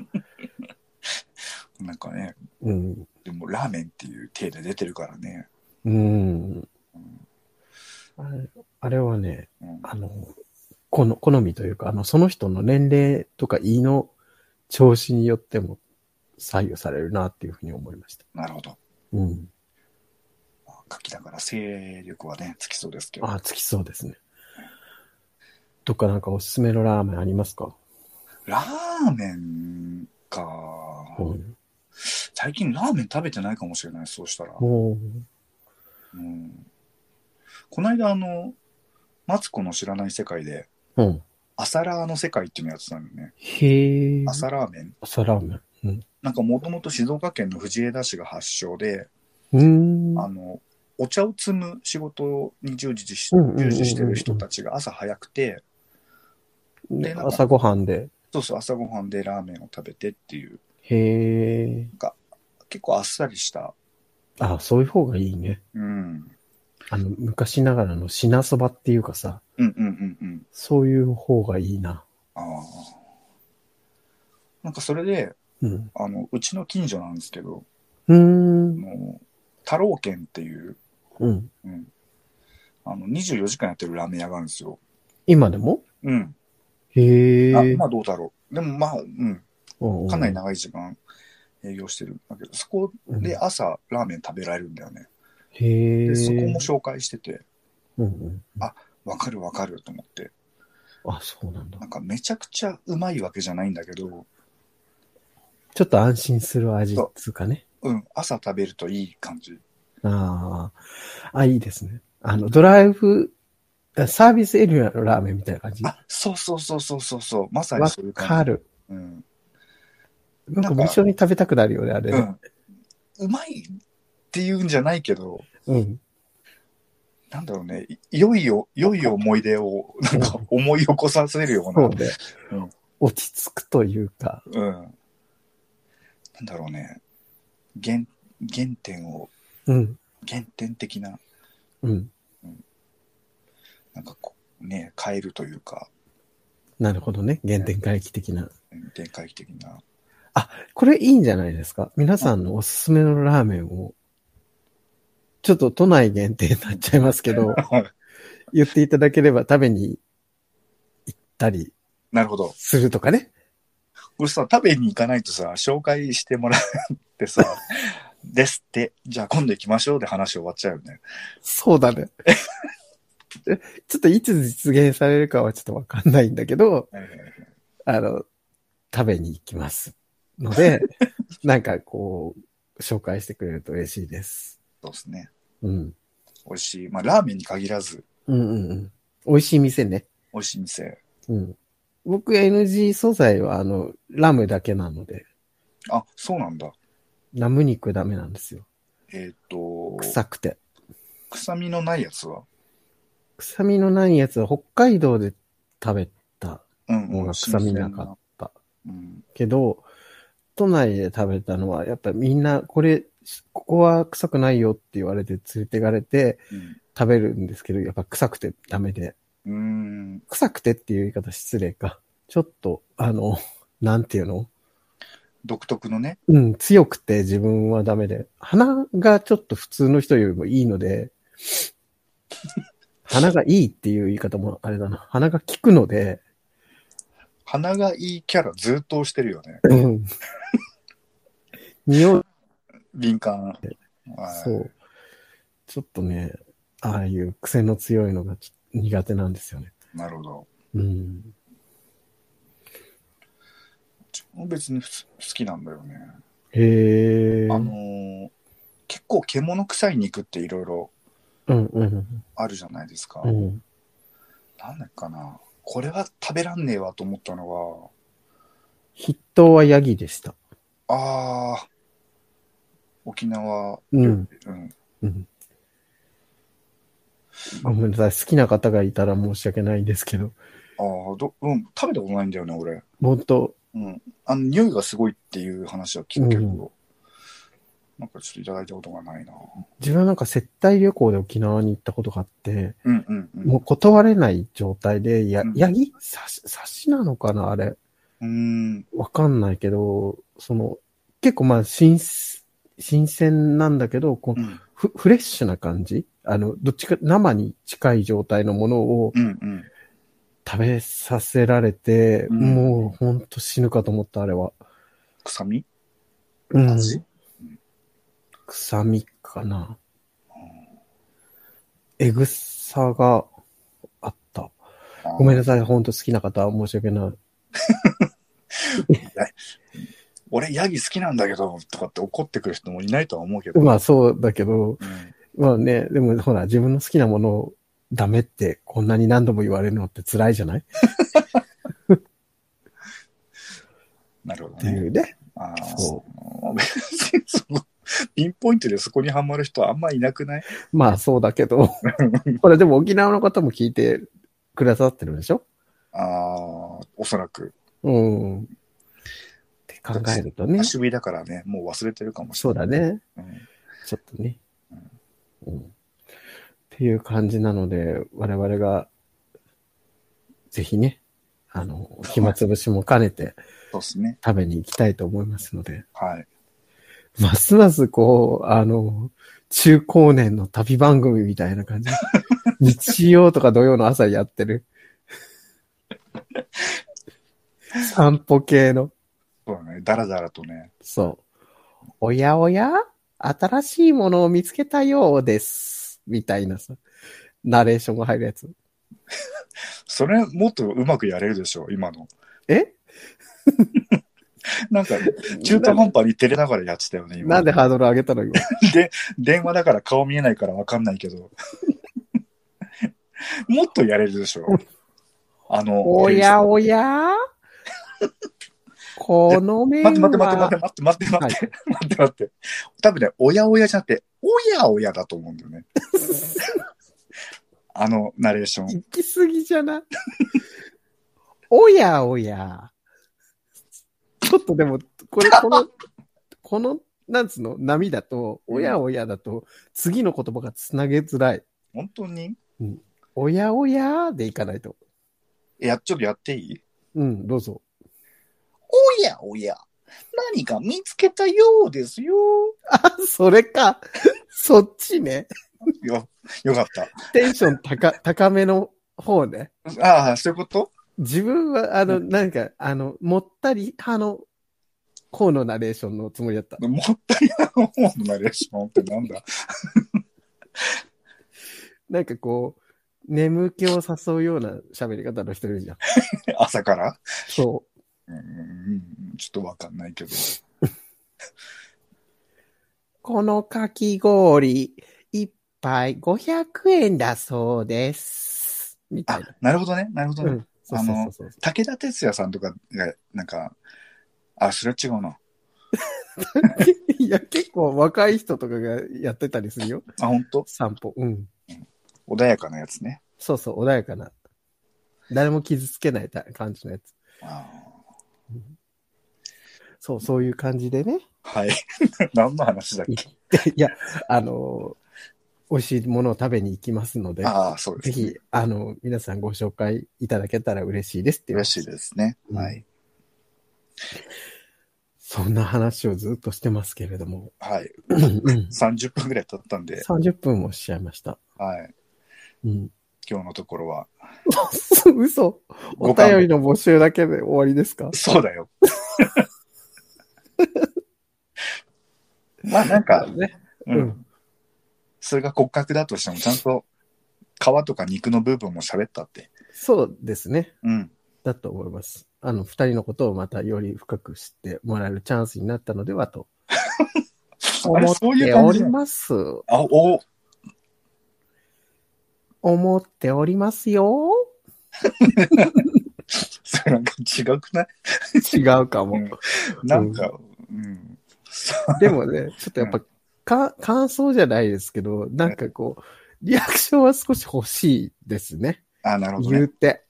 Speaker 2: なんかね、
Speaker 3: うん。
Speaker 2: でもラーメンっていう体で出てるからね。
Speaker 3: うん。あれあれはね、
Speaker 2: うん。
Speaker 3: あの、この、好みというか、あの、その人の年齢とか胃の調子によっても左右されるなっていうふうに思いました。
Speaker 2: なるほど。
Speaker 3: うん。
Speaker 2: 牡蠣だから勢力はね、つきそうですけど。
Speaker 3: ああ、つきそうですね。どっかなんかおすすめのラーメンありますか？
Speaker 2: ラーメンか。
Speaker 3: うん。
Speaker 2: 最近ラーメン食べてないかもしれない、そうしたら。
Speaker 3: も
Speaker 2: うん、この間、あの、マツコの知らない世界で、
Speaker 3: う、うん。
Speaker 2: 朝ラーの世界っていうのやってたんだよね。
Speaker 3: へえ。
Speaker 2: 朝ラーメン。
Speaker 3: 朝ラーメン。うん。
Speaker 2: なんかもともと静岡県の藤枝市が発祥で、
Speaker 3: うーん。
Speaker 2: あの、お茶を摘む仕事に従事し従事してる人たちが朝早くて、でなんか
Speaker 3: 朝ごはんで。
Speaker 2: そうそう、朝ごはんでラーメンを食べてっていう、
Speaker 3: へえ。
Speaker 2: 結構あっさりした、
Speaker 3: あそういう方がいいね。
Speaker 2: うん、
Speaker 3: あの、昔ながらの品そばっていうかさ、
Speaker 2: うんうんうんうん。
Speaker 3: そういう方がいいな。
Speaker 2: ああ。なんかそれで、
Speaker 3: うん。
Speaker 2: あの、うちの近所なんですけど、
Speaker 3: うん。
Speaker 2: の太郎軒っていう、
Speaker 3: うん。
Speaker 2: うん、あの、24時間やってるラーメン屋があるんですよ。
Speaker 3: 今でも？
Speaker 2: うん。
Speaker 3: へえ。
Speaker 2: あまあどうだろう。でもまあ、うんかなり長い時間営業してるんだけど、そこで朝ラーメン食べられるんだよね。
Speaker 3: へえ。
Speaker 2: で、そこも紹介してて、
Speaker 3: うんうん。
Speaker 2: わかるわかると思って。
Speaker 3: あ、そうなんだ
Speaker 2: な。んかめちゃくちゃうまいわけじゃないんだけど、
Speaker 3: ちょっと安心する味っつうかね。
Speaker 2: うん、朝食べるといい感じ。
Speaker 3: ああ。あ、いいですね。あの、ドライブ、あサービスエリアのラーメンみたいな感じ？
Speaker 2: あ、そうそうそうそうそうそう。まさに
Speaker 3: わ
Speaker 2: そういう感じ。
Speaker 3: かる。
Speaker 2: うん。
Speaker 3: なんか一緒に食べたくなるよね、あれね。
Speaker 2: うん。うまいっていうんじゃないけど、
Speaker 3: うん。
Speaker 2: なんだろうね、い良いよ、良い思い出を、なんか思い起こさせるような、
Speaker 3: そうね
Speaker 2: うん。
Speaker 3: 落ち着くというか。
Speaker 2: うん。なんだろうね、原、原点を、
Speaker 3: うん。
Speaker 2: 原点的な、
Speaker 3: うん。
Speaker 2: なんかこう、ね、変えるというか、
Speaker 3: なるほどね。原点回帰的な。
Speaker 2: うん展開的な。
Speaker 3: これいいんじゃないですか？皆さんのおすすめのラーメンを、ちょっと都内限定になっちゃいますけど、言っていただければ食べに行ったり
Speaker 2: なるほど。
Speaker 3: するとかね。
Speaker 2: これさ、食べに行かないとさ、紹介してもらってさ、ですって、じゃあ今度行きましょうで話終わっちゃうよね。
Speaker 3: そうだね。ちょっといつ実現されるかはちょっとわかんないんだけど、あの、食べに行きます。ので、なんかこう、紹介してくれると嬉しいです。
Speaker 2: そうですね。
Speaker 3: うん。
Speaker 2: 美味しい。まあ、ラーメンに限らず、
Speaker 3: うんうんうん。美味しい店ね。
Speaker 2: 美味しい店。
Speaker 3: うん。僕 NG 素材はあの、ラムだけなので、
Speaker 2: あ、そうなんだ。
Speaker 3: ラム肉ダメなんですよ。
Speaker 2: えっ、と、
Speaker 3: 臭くて。
Speaker 2: 臭みのないやつは？
Speaker 3: 臭みのないやつは北海道で食べた
Speaker 2: うん、
Speaker 3: のが臭みなかった。
Speaker 2: うん。
Speaker 3: けど、都内で食べたのは、やっぱみんな、これ、ここは臭くないよって言われて連れてかれて食べるんですけど、やっぱ臭くてダメで。
Speaker 2: うん。うん。
Speaker 3: 臭くてっていう言い方失礼か。ちょっと、あの、なんていうの？
Speaker 2: 独特のね。
Speaker 3: うん、強くて自分はダメで。鼻がちょっと普通の人よりもいいので、鼻がいいっていう言い方もあれだな。鼻が効くので、
Speaker 2: 鼻がいいキャラずっとしてるよね。
Speaker 3: うん。匂い、
Speaker 2: 敏感。はい
Speaker 3: そう。ちょっとね、ああいう癖の強いのが苦手なんですよね。
Speaker 2: なるほど。
Speaker 3: うん。
Speaker 2: 別に好きなんだよね。
Speaker 3: へえ。
Speaker 2: あのー結構獣臭い肉っていろいろ
Speaker 3: うんうん
Speaker 2: あるじゃないですか。
Speaker 3: うん。
Speaker 2: なんだっけかな。これは食べらんねえわと思ったの
Speaker 3: 筆頭はヤギでした。
Speaker 2: は、ああ、沖縄、
Speaker 3: うん
Speaker 2: うん。
Speaker 3: うん。ごめんなさい。好きな方がいたら申し訳ないんですけど、
Speaker 2: ああ、ど、うん、食べたことないんだよね、俺。
Speaker 3: 本当
Speaker 2: うん。あの、匂いがすごいっていう話は聞くけど、
Speaker 3: うん
Speaker 2: なんかちょっといただいたことがないな。
Speaker 3: 自分はなんか接待旅行で沖縄に行ったことがあって、
Speaker 2: うんうんうん。
Speaker 3: もう断れない状態で、や
Speaker 2: うん、
Speaker 3: ヤギ刺し、刺しなのかなあれ。
Speaker 2: うーん。
Speaker 3: わかんないけど、その、結構まあ、新、新鮮なんだけど、こう
Speaker 2: うん
Speaker 3: フフレッシュな感じ？あの、どっちか生に近い状態のものを。食べさせられて、
Speaker 2: うん
Speaker 3: もうほんと死ぬかと思った、あれは。
Speaker 2: 臭み？
Speaker 3: うん。
Speaker 2: 味？
Speaker 3: 臭みかな。えぐさがあった。ごめんな
Speaker 2: さい。
Speaker 3: ほんと好きな方は申し訳ない。
Speaker 2: 俺、ヤギ好きなんだけど、とかって怒ってくる人もいないとは思うけど。
Speaker 3: まあそうだけど、
Speaker 2: うん
Speaker 3: まあね、でもほら、自分の好きなものをダメってこんなに何度も言われるのって辛いじゃない？
Speaker 2: なるほど
Speaker 3: ってい
Speaker 2: ね。
Speaker 3: うね。
Speaker 2: ああ、
Speaker 3: そ
Speaker 2: 別にその ピンポイントでそこにはまる人はあんまいなくない？
Speaker 3: まあそうだけど、これでも沖縄の方も聞いてくださってるんでしょ？
Speaker 2: ああ、おそらく。
Speaker 3: うん。って考えるとね。
Speaker 2: 足火だからね、もう忘れてるかもし
Speaker 3: そう
Speaker 2: れない。
Speaker 3: だね。
Speaker 2: うん
Speaker 3: ちょっとね。うん。っていう感じなので、我々が、ぜひね、あの、暇つぶしも兼ねて
Speaker 2: そうですね。
Speaker 3: 食べに行きたいと思いますので、
Speaker 2: はい。
Speaker 3: ますますこう、あの、中高年の旅番組みたいな感じ。日曜とか土曜の朝やってる。散歩系の。
Speaker 2: そうだね。だらだらとね。
Speaker 3: そう。おやおや？新しいものを見つけたようです。みたいなさ、ナレーションが入るやつ。
Speaker 2: それもっとうまくやれるでしょ、今の。
Speaker 3: え？
Speaker 2: なんか、中途半端に照れながらやってたよね、今。
Speaker 3: なんでハードル上げたの今。
Speaker 2: で、電話だから顔見えないからわかんないけど。もっとやれるでしょ。あの、
Speaker 3: おやおや？この面は。
Speaker 2: 待って待って待って待って待って待って、待って待って。多分ね、おやおやじゃなくて、おやおやだと思うんだよね。あのナレーション。
Speaker 3: 行き過ぎじゃない？おやおや。ちょっとでも、これ、この、この、なんつうの、波だと、おやおやだと、次の言葉がつなげづらい。
Speaker 2: 本当に？
Speaker 3: おやおやでいかないと。
Speaker 2: いや、ちょっとやっていい？
Speaker 3: うん、どうぞ。
Speaker 2: おやおや、何か見つけたようですよ。
Speaker 3: あ、それか。そっちね。
Speaker 2: よ、よかった。
Speaker 3: テンション高、高めの方ね。
Speaker 2: ああ、そういうこと？
Speaker 3: 自分は、あの、
Speaker 2: う
Speaker 3: なんか、あの、もったり派の方のナレーションのつもりだった。
Speaker 2: もったいない方のナレーションってなんだ？
Speaker 3: なんかこう、眠気を誘うような喋り方の人いるじゃん。
Speaker 2: 朝から？
Speaker 3: そ
Speaker 2: うん、ちょっとわかんないけど。
Speaker 3: う。このかき氷、一杯500円だそうです。みた
Speaker 2: あ
Speaker 3: いな。、
Speaker 2: なるほどね。なるほどね。
Speaker 3: うん。そうそうそうそう。
Speaker 2: 武田鉄矢さんとかが、なんか、あ、それは違うな。
Speaker 3: いや、結構若い人とかがやってたりするよ。
Speaker 2: あ、本当？
Speaker 3: 散歩。うん。
Speaker 2: 穏やかなやつね。
Speaker 3: そうそう、穏やかな。誰も傷つけないた感じのやつ。
Speaker 2: あ
Speaker 3: そう、そういう感じでね。
Speaker 2: ーはい。何の話だっけ？
Speaker 3: いや、あの、美味しいものを食べに行きますので、
Speaker 2: ああ、そうです、ね。
Speaker 3: ぜひ、あの、皆さんご紹介いただけたら嬉しいですって。
Speaker 2: 嬉しいですね。
Speaker 3: うん
Speaker 2: はい。
Speaker 3: そんな話をずっとしてますけれども。
Speaker 2: はい。
Speaker 3: うん
Speaker 2: 30分ぐらい経ったんで、
Speaker 3: 30分もしちゃいました。
Speaker 2: はい。
Speaker 3: うん。
Speaker 2: 今日のところは。
Speaker 3: 嘘お便りの募集だけで終わりですか？
Speaker 2: そうだよ。まあなんか、
Speaker 3: ね。
Speaker 2: う。
Speaker 3: うんん。
Speaker 2: それが骨格だとしても、ちゃんと皮とか肉の部分も喋ったって。
Speaker 3: そうですね。
Speaker 2: うん。
Speaker 3: だと思います。あの、二人のことをまたより深く知ってもらえるチャンスになったのではと 思っ
Speaker 2: そういう
Speaker 3: ております。
Speaker 2: あ、お、
Speaker 3: 思っておりますよ。
Speaker 2: それなんか違くない？
Speaker 3: 違うかも。
Speaker 2: うんなんか、うん。
Speaker 3: でもね、ちょっとやっぱ、か、感想じゃないですけど、なんかこう、リアクションは少し欲しいですね。
Speaker 2: あ、なるほどね。
Speaker 3: 言うて。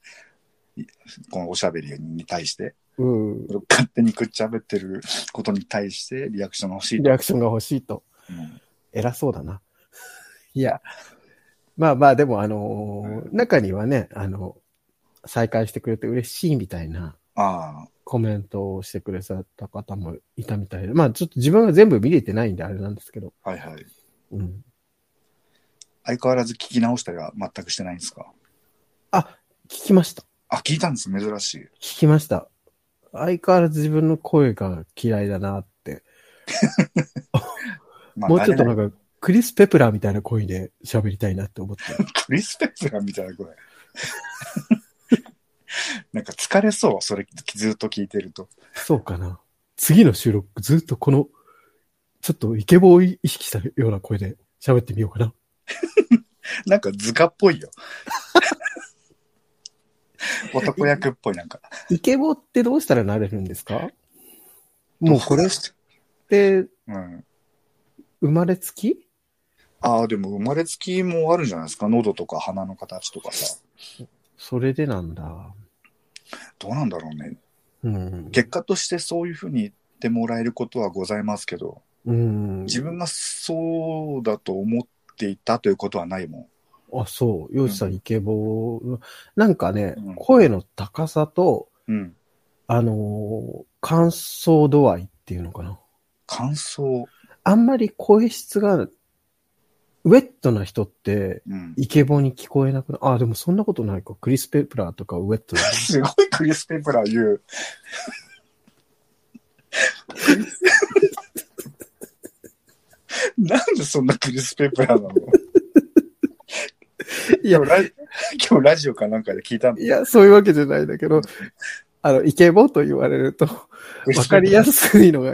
Speaker 2: このおしゃべりに対して、
Speaker 3: うん。
Speaker 2: 勝手にくっちゃべってることに対してリアクションが欲しいと。
Speaker 3: リアクションが欲しいと。
Speaker 2: うん
Speaker 3: 偉そうだな。いや、まあまあ、でもあのー中にはね、あの、再会してくれて嬉しいみたいな
Speaker 2: あ
Speaker 3: コメントをしてくれた方もいたみたいで、まあちょっと自分が全部見れてないんであれなんですけど、
Speaker 2: あ、はいはい。
Speaker 3: うん。
Speaker 2: 相変わらず聞き直したりは全くしてないんですか？
Speaker 3: あ、聞きました。
Speaker 2: あ、聞いたんです。珍しい。
Speaker 3: 聞きました。相変わらず自分の声が嫌いだなって。
Speaker 2: まあ
Speaker 3: もうちょっとなんか、クリス・ペプラーみたいな声で喋りたいなって思って。
Speaker 2: クリスペプラーみたいな声。なんか疲れそう、それずっと聞いてると。
Speaker 3: そうかな。次の収録、ずっとこの、ちょっとイケボを意識したような声で喋ってみようかな。
Speaker 2: なんか図鑑っぽいよ。男役っぽいなんか。
Speaker 3: イケボってどうしたらなれるんですか？もうこれって
Speaker 2: うん。
Speaker 3: 生まれつき？
Speaker 2: ああ、でも生まれつきもあるんじゃないですか？喉とか鼻の形とかさ。
Speaker 3: それでなんだ。
Speaker 2: どうなんだろうね。
Speaker 3: うん。
Speaker 2: 結果としてそういうふうに言ってもらえることはございますけど、
Speaker 3: うん。
Speaker 2: 自分がそうだと思っていたということはないもん。
Speaker 3: あ、そう。ヨシさん、イケボ、なんかね、
Speaker 2: うん
Speaker 3: 声の高さと、
Speaker 2: うん。
Speaker 3: あのー乾燥度合いっていうのかな。
Speaker 2: 感想。
Speaker 3: あんまり声質がウェットな人って、
Speaker 2: うん。
Speaker 3: イケボに聞こえなくなあ、でもそんなことないか。クリス・ペプラーとかウェット
Speaker 2: すごいクリス・ペプラー言う。なんでそんなクリス・ペプラーなの？
Speaker 3: いや
Speaker 2: 今日ラジ今日ラジオかなんかで聞いたんだ
Speaker 3: いや、そういうわけじゃないんだけど、あの、イケボと言われると、わかりやすいのが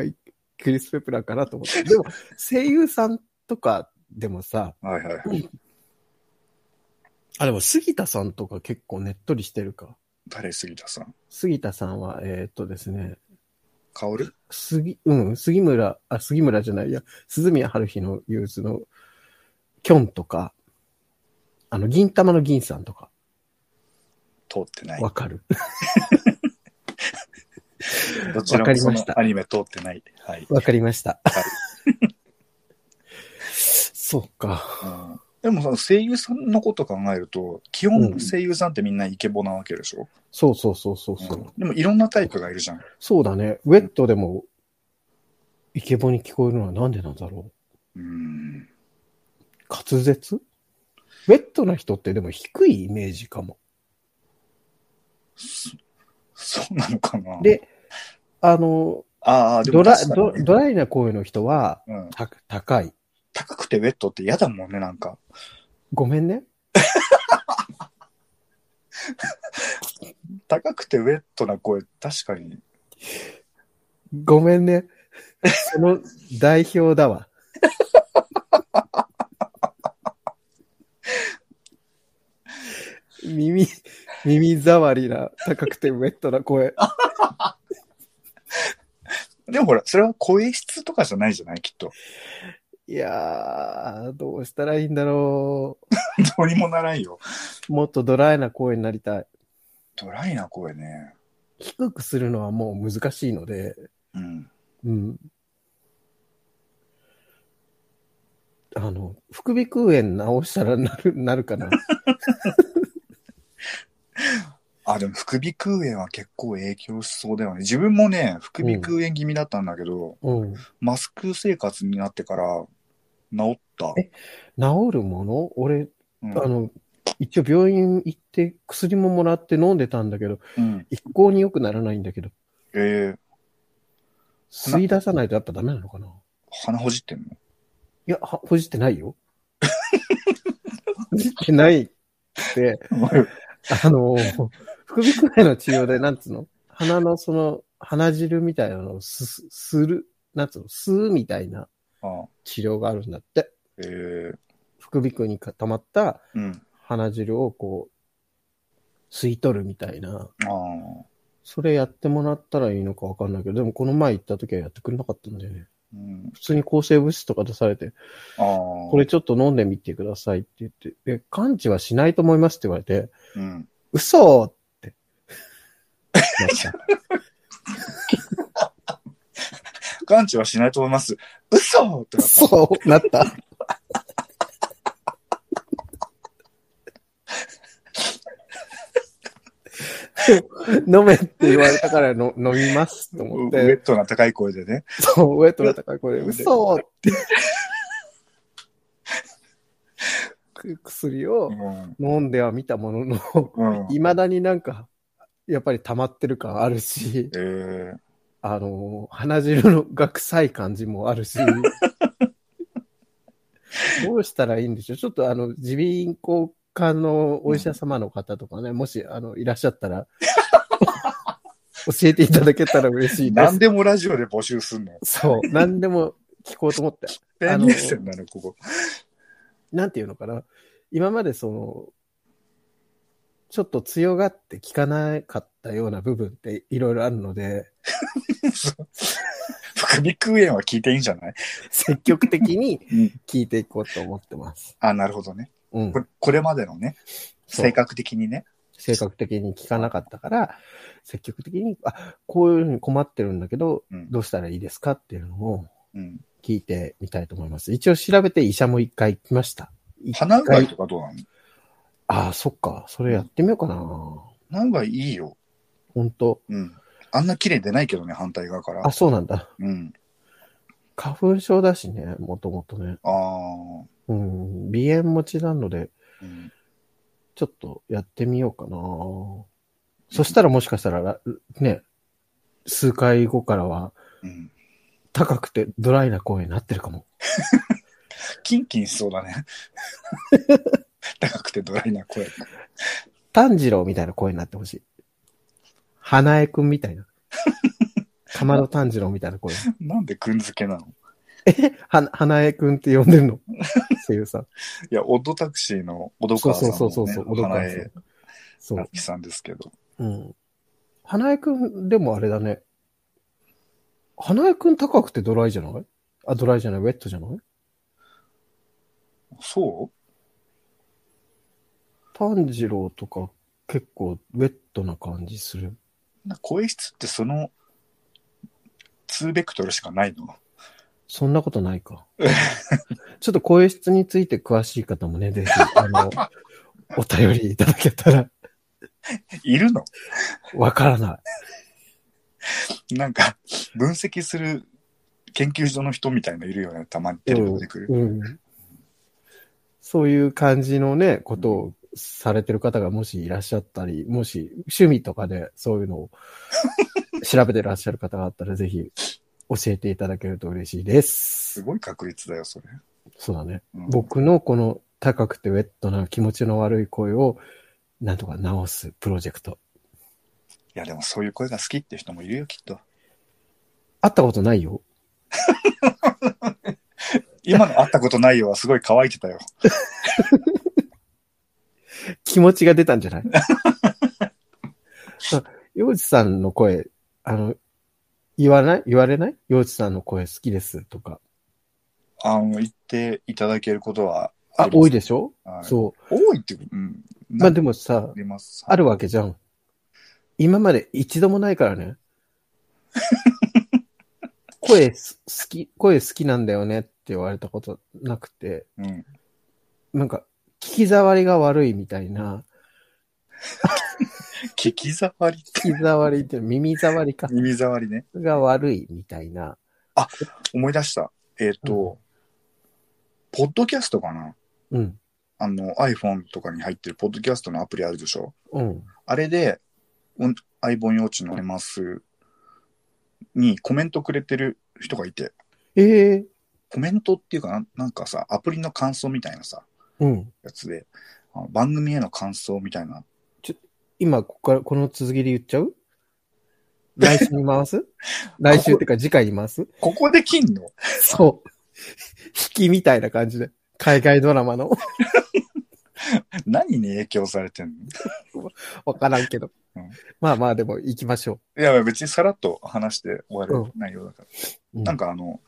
Speaker 3: クリス・ペプラーかなと思って。でも、声優さんとかでもさ、
Speaker 2: はいはいはい。
Speaker 3: あ、でも杉田さんとか結構ねっとりしてるか。
Speaker 2: 誰杉田さん？
Speaker 3: 杉田さんは、えーっとですね、
Speaker 2: 薫？
Speaker 3: 杉、うん、杉村、あ、杉村じゃないや、鈴宮春日の憂鬱の、キョンとか、あの、銀玉の銀さんとか、
Speaker 2: 通ってない。
Speaker 3: わかる
Speaker 2: どちらもその
Speaker 3: わかりました
Speaker 2: アニメ通ってない。はい。
Speaker 3: わかりました。
Speaker 2: は
Speaker 3: そうか。
Speaker 2: うんでもその声優さんのこと考えると、基本声優さんってみんなイケボなわけでしょ、
Speaker 3: そうそうそうそうそう。
Speaker 2: うんでもいろんなタイプがいるじゃん。
Speaker 3: そうだね。ウェットでも、イケボに聞こえるのはなんでなんだろう。
Speaker 2: うん。
Speaker 3: 滑舌？ウェットな人ってでも低いイメージかも。
Speaker 2: そそうなのかな？
Speaker 3: で、あの、
Speaker 2: ああ、で
Speaker 3: ドラドドライな声の人は
Speaker 2: うん、
Speaker 3: た高い。
Speaker 2: 高くてウェットって嫌だもんね、なんか。
Speaker 3: ごめんね。
Speaker 2: 高くてウェットな声、確かに。
Speaker 3: ごめんね。その代表だわ。耳、耳障りな高くてウェットな声。
Speaker 2: でもほら、それは声質とかじゃないじゃない、きっと。
Speaker 3: いやー、どうしたらいいんだろ
Speaker 2: どうにもならんよ。
Speaker 3: う。もっとドライな声になりたい。
Speaker 2: ドライな声ね。
Speaker 3: 低くするのはもう難しいので、
Speaker 2: うん。
Speaker 3: うん。あの、副鼻腔炎直したらなる、なるかな。
Speaker 2: あ、でも副鼻腔炎は結構影響しそうだよね。自分もね、副鼻腔炎気味だったんだけど、
Speaker 3: うん。
Speaker 2: マスク生活になってから治った？
Speaker 3: え治るもの？俺、
Speaker 2: うん。
Speaker 3: あの、一応病院行って薬ももらって飲んでたんだけど、
Speaker 2: うん。
Speaker 3: 一向に良くならないんだけど、
Speaker 2: えー、
Speaker 3: 吸い出さないとやっぱダメなのかな？い
Speaker 2: 鼻ほじってんの？
Speaker 3: や、はほじってないよ。ほじってないって、あの、副鼻腔炎の治療で、なんつうの？鼻のその、鼻汁みたいなのをす、する、なんつうの？吸うみたいな。
Speaker 2: あ
Speaker 3: 治療があるんだって。
Speaker 2: えー、
Speaker 3: 副鼻腔にか溜まった
Speaker 2: うん。
Speaker 3: 鼻汁をこう、吸い取るみたいな。
Speaker 2: ああ。
Speaker 3: それやってもらったらいいのかわかんないけど、でもこの前行った時はやってくれなかったんだよね。
Speaker 2: うん。
Speaker 3: 普通に抗生物質とか出されて、
Speaker 2: ああ。
Speaker 3: これちょっと飲んでみてくださいって言って、え、完治はしないと思いますって言われて、
Speaker 2: うん。
Speaker 3: 嘘って。なった
Speaker 2: 完治はしないと思います。嘘ってなった。
Speaker 3: そう、なった。飲めって言われたからの飲みますと思っ
Speaker 2: ウェッ
Speaker 3: て、
Speaker 2: トな高い声でね。
Speaker 3: そう、ウェットな高い声で、嘘って。薬を
Speaker 2: うん。
Speaker 3: 飲んではみたものの、
Speaker 2: うん。
Speaker 3: 未だになんか、やっぱり溜まってる感あるし、
Speaker 2: えー、
Speaker 3: あの、鼻汁のが臭い感じもあるし、どうしたらいいんでしょう？ちょっとあの、耳鼻咽喉科のお医者様の方とかね、もし、あの、いらっしゃったら、教えていただけたら嬉しいです。
Speaker 2: 何でもラジオで募集すんの？
Speaker 3: そう、何でも聞こうと思って。
Speaker 2: ペン目線なの、ここ。
Speaker 3: なんていうのかな？今までその、ちょっと強がって聞かなかったような部分っていろいろあるので、
Speaker 2: 副鼻腔炎は聞いていいんじゃない
Speaker 3: 積極的に。聞いていこうと思ってます。
Speaker 2: あ、なるほどね。
Speaker 3: うん
Speaker 2: こ。れこれまでのね、性格的にね。
Speaker 3: 性格的に聞かなかったから、積極的に、あ、こういうふうに困ってるんだけど、
Speaker 2: うん
Speaker 3: どうしたらいいですかっていうのを。聞いてみたいと思います。一応調べて医者も一回来ました。
Speaker 2: 鼻うがいとかどうなの
Speaker 3: ああ、そっか。それやってみようかな。
Speaker 2: 鼻うがいいいよ。
Speaker 3: 本当
Speaker 2: うん。あんな綺麗出ないけどね、反対側から
Speaker 3: あ、。そうなんだ。
Speaker 2: うん。
Speaker 3: 花粉症だしね、もともとね。
Speaker 2: ああ。
Speaker 3: うん。鼻炎持ちなので、
Speaker 2: うん。
Speaker 3: ちょっとやってみようかな。そしたらもしかしたらら、ね、数回後からは
Speaker 2: うん。
Speaker 3: 高くてドライな声になってるかも。
Speaker 2: キンキンしそうだね。高くてドライな声。
Speaker 3: 炭治郎みたいな声になってほしい。花江くんみたいな。玉野炭治郎みたいな声。
Speaker 2: なんでくんづけなの？
Speaker 3: は、花江くんって呼んでるの？声優さん。
Speaker 2: いや、オッドタクシーの小戸
Speaker 3: そう
Speaker 2: 川さん
Speaker 3: そうそうそうそう、
Speaker 2: の、
Speaker 3: 小
Speaker 2: ね、花
Speaker 3: 川さん
Speaker 2: 江。
Speaker 3: そう。
Speaker 2: さんですけど。
Speaker 3: うん。花江くん、でもあれだね。花江くん高くてドライじゃない？あ、ドライじゃない、ウェットじゃない？
Speaker 2: そ
Speaker 3: 炭治郎とか結構ウェットな感じする。
Speaker 2: うな声質ってその、2ベクトルしかないの？
Speaker 3: そんなことないか。ちょっと声質について詳しい方もね、ぜひ、あの、お便りいただけたら、
Speaker 2: いるの？
Speaker 3: わからない。
Speaker 2: なんか、分析する研究所の人みたいのいるよね。たまにテレビ出てくる。
Speaker 3: うんうんそういう感じのね、ことをされてる方がもしいらっしゃったり、もし趣味とかでそういうのを 調べてらっしゃる方があったら、ぜひ教えていただけると嬉しいです
Speaker 2: す。ごい確率だよ、それ。
Speaker 3: そうだね。
Speaker 2: うん
Speaker 3: 僕のこの高くてウェットな気持ちの悪い声をなんとか直すプロジェクト。
Speaker 2: いや、でもそういう声が好きって人もいるよ、きっと。
Speaker 3: 会ったことないよ。
Speaker 2: 今の会ったことないよはすごい乾いてたよ。
Speaker 3: 気持ちが出たんじゃない？洋治さんの声、あの、言わない？言われない？洋治さんの声好きですとか。
Speaker 2: あの、言っていただけることは
Speaker 3: あ、多いでしょ？
Speaker 2: はい
Speaker 3: そう。
Speaker 2: 多いっていう、うん。
Speaker 3: まあで
Speaker 2: も、
Speaker 3: もさ
Speaker 2: あ、ります。
Speaker 3: あるわけじゃん。今まで一度もないからね。声す好き、声好きなんだよねって言われたことなくて、
Speaker 2: うん。
Speaker 3: なんか、聞き障りが悪いみたいな、
Speaker 2: 聞き障り
Speaker 3: 聞き障りって耳障りか、
Speaker 2: 耳障りね。
Speaker 3: が悪いみたいな。
Speaker 2: 思い出した。えっ、と、ポッドキャストかな？
Speaker 3: うん、
Speaker 2: あの、iPhone とかに入ってるポッドキャストのアプリあるでしょ？
Speaker 3: うん、
Speaker 2: あれで、うん相棒幼稚のマスにコメントくれてる人がいて、
Speaker 3: ええ
Speaker 2: コメントっていうかな、なんかさ、アプリの感想みたいなさ、
Speaker 3: うん。
Speaker 2: やつで、あの番組への感想みたいな。
Speaker 3: 今、ここから、この続きで言っちゃう？来週に回す？来週ってか次回に回す？
Speaker 2: ここで切んの？
Speaker 3: そう。引きみたいな感じで。海外ドラマの。
Speaker 2: 何に影響されてんの？
Speaker 3: わからんけど。
Speaker 2: うん
Speaker 3: まあまあでも行きましょ
Speaker 2: いや、別にさらっと話して終わる内容だから。
Speaker 3: う。う
Speaker 2: なんかあの、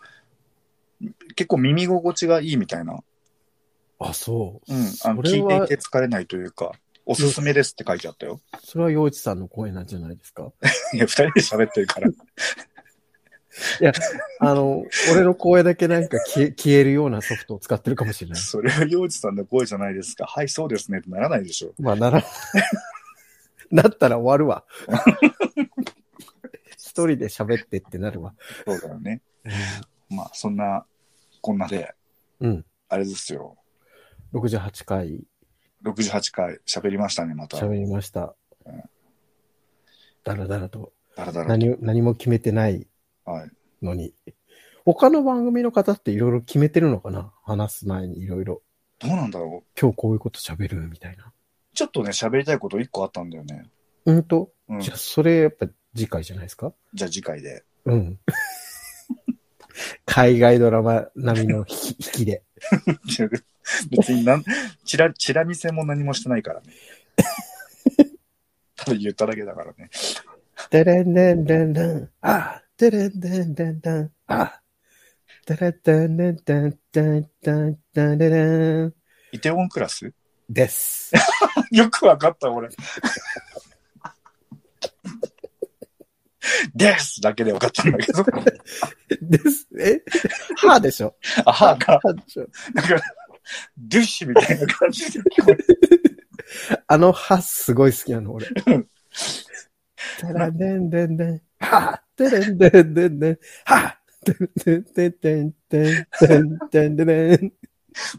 Speaker 2: 結構耳心地がいいみたいな。
Speaker 3: あ、そう。
Speaker 2: うん。あの聞いていて疲れないというか、おすすめですって書いてあったよ。
Speaker 3: それは洋一さんの声なんじゃないですか？
Speaker 2: いや、二人で喋ってるから。
Speaker 3: あの、俺の声だけなんか消え消えるようなソフトを使ってるかもしれない。
Speaker 2: それは洋二さんの声じゃないですか。はい、そうですねってならないでしょ。
Speaker 3: まあなら、なったら終わるわ。一人で喋ってってなるわ。
Speaker 2: そうだよね。まあ、そんな、こんなで、
Speaker 3: うん。
Speaker 2: あれですよ。
Speaker 3: 68回
Speaker 2: 68回喋りましたね、また。
Speaker 3: 喋りました
Speaker 2: うん。
Speaker 3: だらだらと。
Speaker 2: だらだらと。
Speaker 3: 何を、何も決めてない
Speaker 2: はい。
Speaker 3: のに。他の番組の方っていろいろ決めてるのかな？話す前にいろいろ。
Speaker 2: どうなんだろう？
Speaker 3: 今日こういうこと喋るみたいな。
Speaker 2: ちょっとね、喋りたいこと一個あったんだよね。
Speaker 3: うんと、
Speaker 2: うん。
Speaker 3: じゃあそれやっぱ次回じゃないですか？
Speaker 2: じゃあ次回で。
Speaker 3: うん。海外ドラマ並みの引き引きで。
Speaker 2: 別になんチラ、チラ見せも何もしてないからね。た だ言っただけだからね。
Speaker 3: ダランダンダンダン、あダランダンダンダン、あダラダンダンダンダンダンダンダラン。
Speaker 2: イテウォンクラス？
Speaker 3: です。
Speaker 2: よくわかった、俺。ですだけで分かったんだけど。
Speaker 3: です。え？はーでしょ。
Speaker 2: あ、はーか。
Speaker 3: はーでしょ。
Speaker 2: だか、デュッシュみたいな感じで聞こえ
Speaker 3: あのはすごい好きなの、俺。デレンデンデンデン、はデレンデンデンデン、はデレンデンデンデンデンデンデンデン。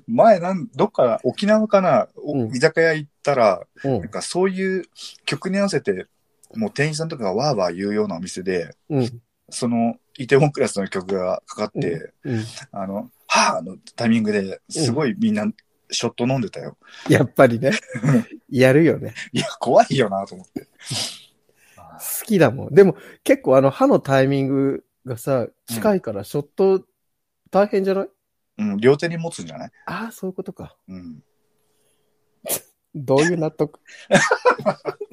Speaker 2: 前なん、どっか沖縄かな、お
Speaker 3: うん
Speaker 2: 居酒屋行ったら、
Speaker 3: うん
Speaker 2: なん。かそういう曲に合わせて、もう店員さんとかがワーワー言うようなお店で、
Speaker 3: うん。
Speaker 2: そのイテウォンクラスの曲がかかって、
Speaker 3: うん。
Speaker 2: あの、はぁのタイミングですごいみんなショット飲んでたよ。
Speaker 3: やっぱりね。やるよね。
Speaker 2: いや、怖いよなと思って。
Speaker 3: 好きだもん。でも結構あの歯のタイミングがさ、近いからショット大変じゃない、
Speaker 2: うん、両手に持つんじゃない？
Speaker 3: ああ、そういうことか。
Speaker 2: うん。
Speaker 3: どういう納得？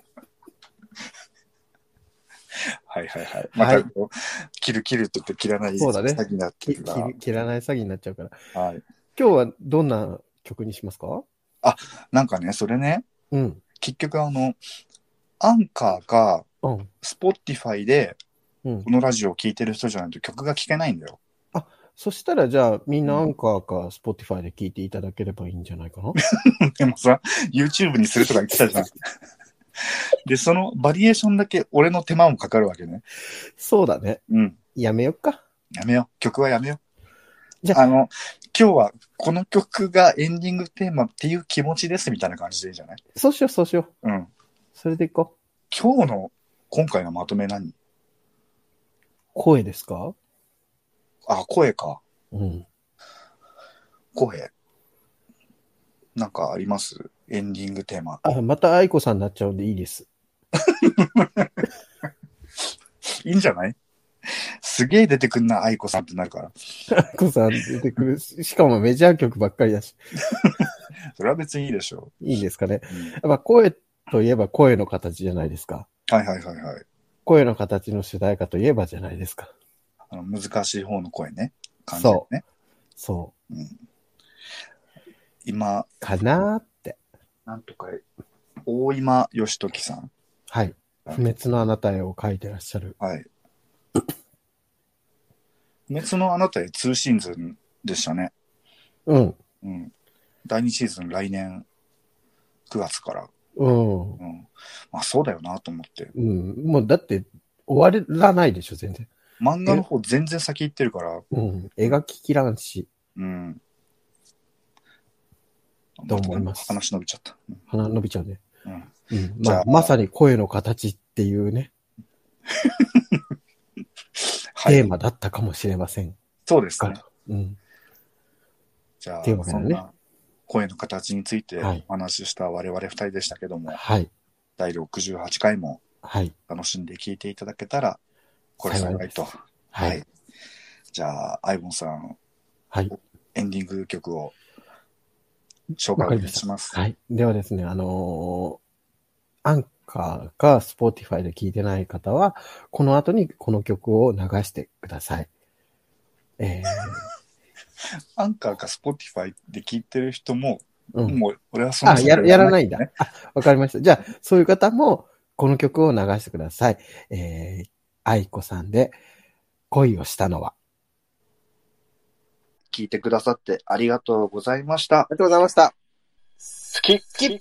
Speaker 2: はいはいはい。またこう、切る切るって言って切らない詐欺になって
Speaker 3: き
Speaker 2: るか
Speaker 3: き切らない詐欺になっちゃうから。
Speaker 2: ら。はい。
Speaker 3: 今日はどんな曲にしますか？
Speaker 2: なんかね、それね、
Speaker 3: うん。
Speaker 2: 結局あの、アンカーか、
Speaker 3: うん。
Speaker 2: スポティファイで、
Speaker 3: うん
Speaker 2: こ。のラジオを聴いてる人じゃないと曲が聴けないんだよ。
Speaker 3: そしたらじゃあみんなアンカーか Spotify で聞いていただければいいんじゃないかな？
Speaker 2: でもさ、YouTube にするとか言ってたじゃん。で、そのバリエーションだけ俺の手間もかかるわけね。
Speaker 3: そうだね。
Speaker 2: うん。
Speaker 3: やめよっか。
Speaker 2: やめよう。曲はやめよう。
Speaker 3: じゃあ
Speaker 2: あの、今日はこの曲がエンディングテーマっていう気持ちですみたいな感じでいいじゃない？
Speaker 3: そうしよう、そうしよう。
Speaker 2: うん。
Speaker 3: それでいこう。
Speaker 2: 今日の、今回のまとめ何？
Speaker 3: 声ですか？
Speaker 2: あ、声か。
Speaker 3: うん。
Speaker 2: 声。なんかあります？エンディングテーマ。
Speaker 3: あ、また愛子さんになっちゃうんでいいです。
Speaker 2: いいんじゃない？すげえ出てくんな、愛子さんってなるから。
Speaker 3: 愛子さん出てくる。しかもメジャー曲ばっかりだし。
Speaker 2: それは別にいいでしょ
Speaker 3: いいですかね。
Speaker 2: う。うん
Speaker 3: やっぱ声といえば声の形じゃないですか。
Speaker 2: はいはいはいはい。
Speaker 3: 声の形の主題歌といえばじゃないですか。
Speaker 2: あの難しい方の声ね。感じだよね。
Speaker 3: そ
Speaker 2: うん。今、
Speaker 3: う。かなーって。
Speaker 2: なんとか、大今義時さん。
Speaker 3: はい。不滅のあなたへを書いてらっしゃる。
Speaker 2: はい。不滅のあなたへ2シーズンでしたね。
Speaker 3: うん。
Speaker 2: うん。第2シーズン来年9月から。
Speaker 3: うん。
Speaker 2: うん。まあそうだよなと思って。
Speaker 3: うん。もうだって終わらないでしょ、全然。
Speaker 2: 漫画の方全然先行ってるから。
Speaker 3: うん。描ききらんし、
Speaker 2: うん。
Speaker 3: と思います？
Speaker 2: 話伸びちゃった。うん
Speaker 3: 鼻伸びちゃうね。
Speaker 2: うん。
Speaker 3: うん。
Speaker 2: じゃあ
Speaker 3: まあ、まさに声の形っていうね、
Speaker 2: はい。
Speaker 3: テーマだったかもしれません
Speaker 2: そうですね。
Speaker 3: うん。
Speaker 2: じゃあ、
Speaker 3: テーマ
Speaker 2: そんな声の形について
Speaker 3: はい
Speaker 2: お話しした我々二人でしたけども、
Speaker 3: はい。
Speaker 2: 第68回も
Speaker 3: はい。
Speaker 2: 楽しんで聞いていただけたら、これ幸いと。
Speaker 3: はい。
Speaker 2: じゃあ、アイボンさん、
Speaker 3: はい。
Speaker 2: エンディング曲を紹介お願いします。
Speaker 3: はい。ではですね、あのーアンカーか Spotify で聞いてない方は、この後にこの曲を流してください。え
Speaker 2: アンカーか Spotify で聞いてる人も、
Speaker 3: ー、うん。
Speaker 2: もう俺はその
Speaker 3: あ、やらやらないんだ
Speaker 2: ね。。
Speaker 3: あ、わかりました。じゃあ、そういう方も、この曲を流してください。えー、愛子さんで、恋をしたのは。
Speaker 2: 聞いてくださってありがとうございました。
Speaker 3: ありがとうございました。
Speaker 2: 好き
Speaker 3: キッ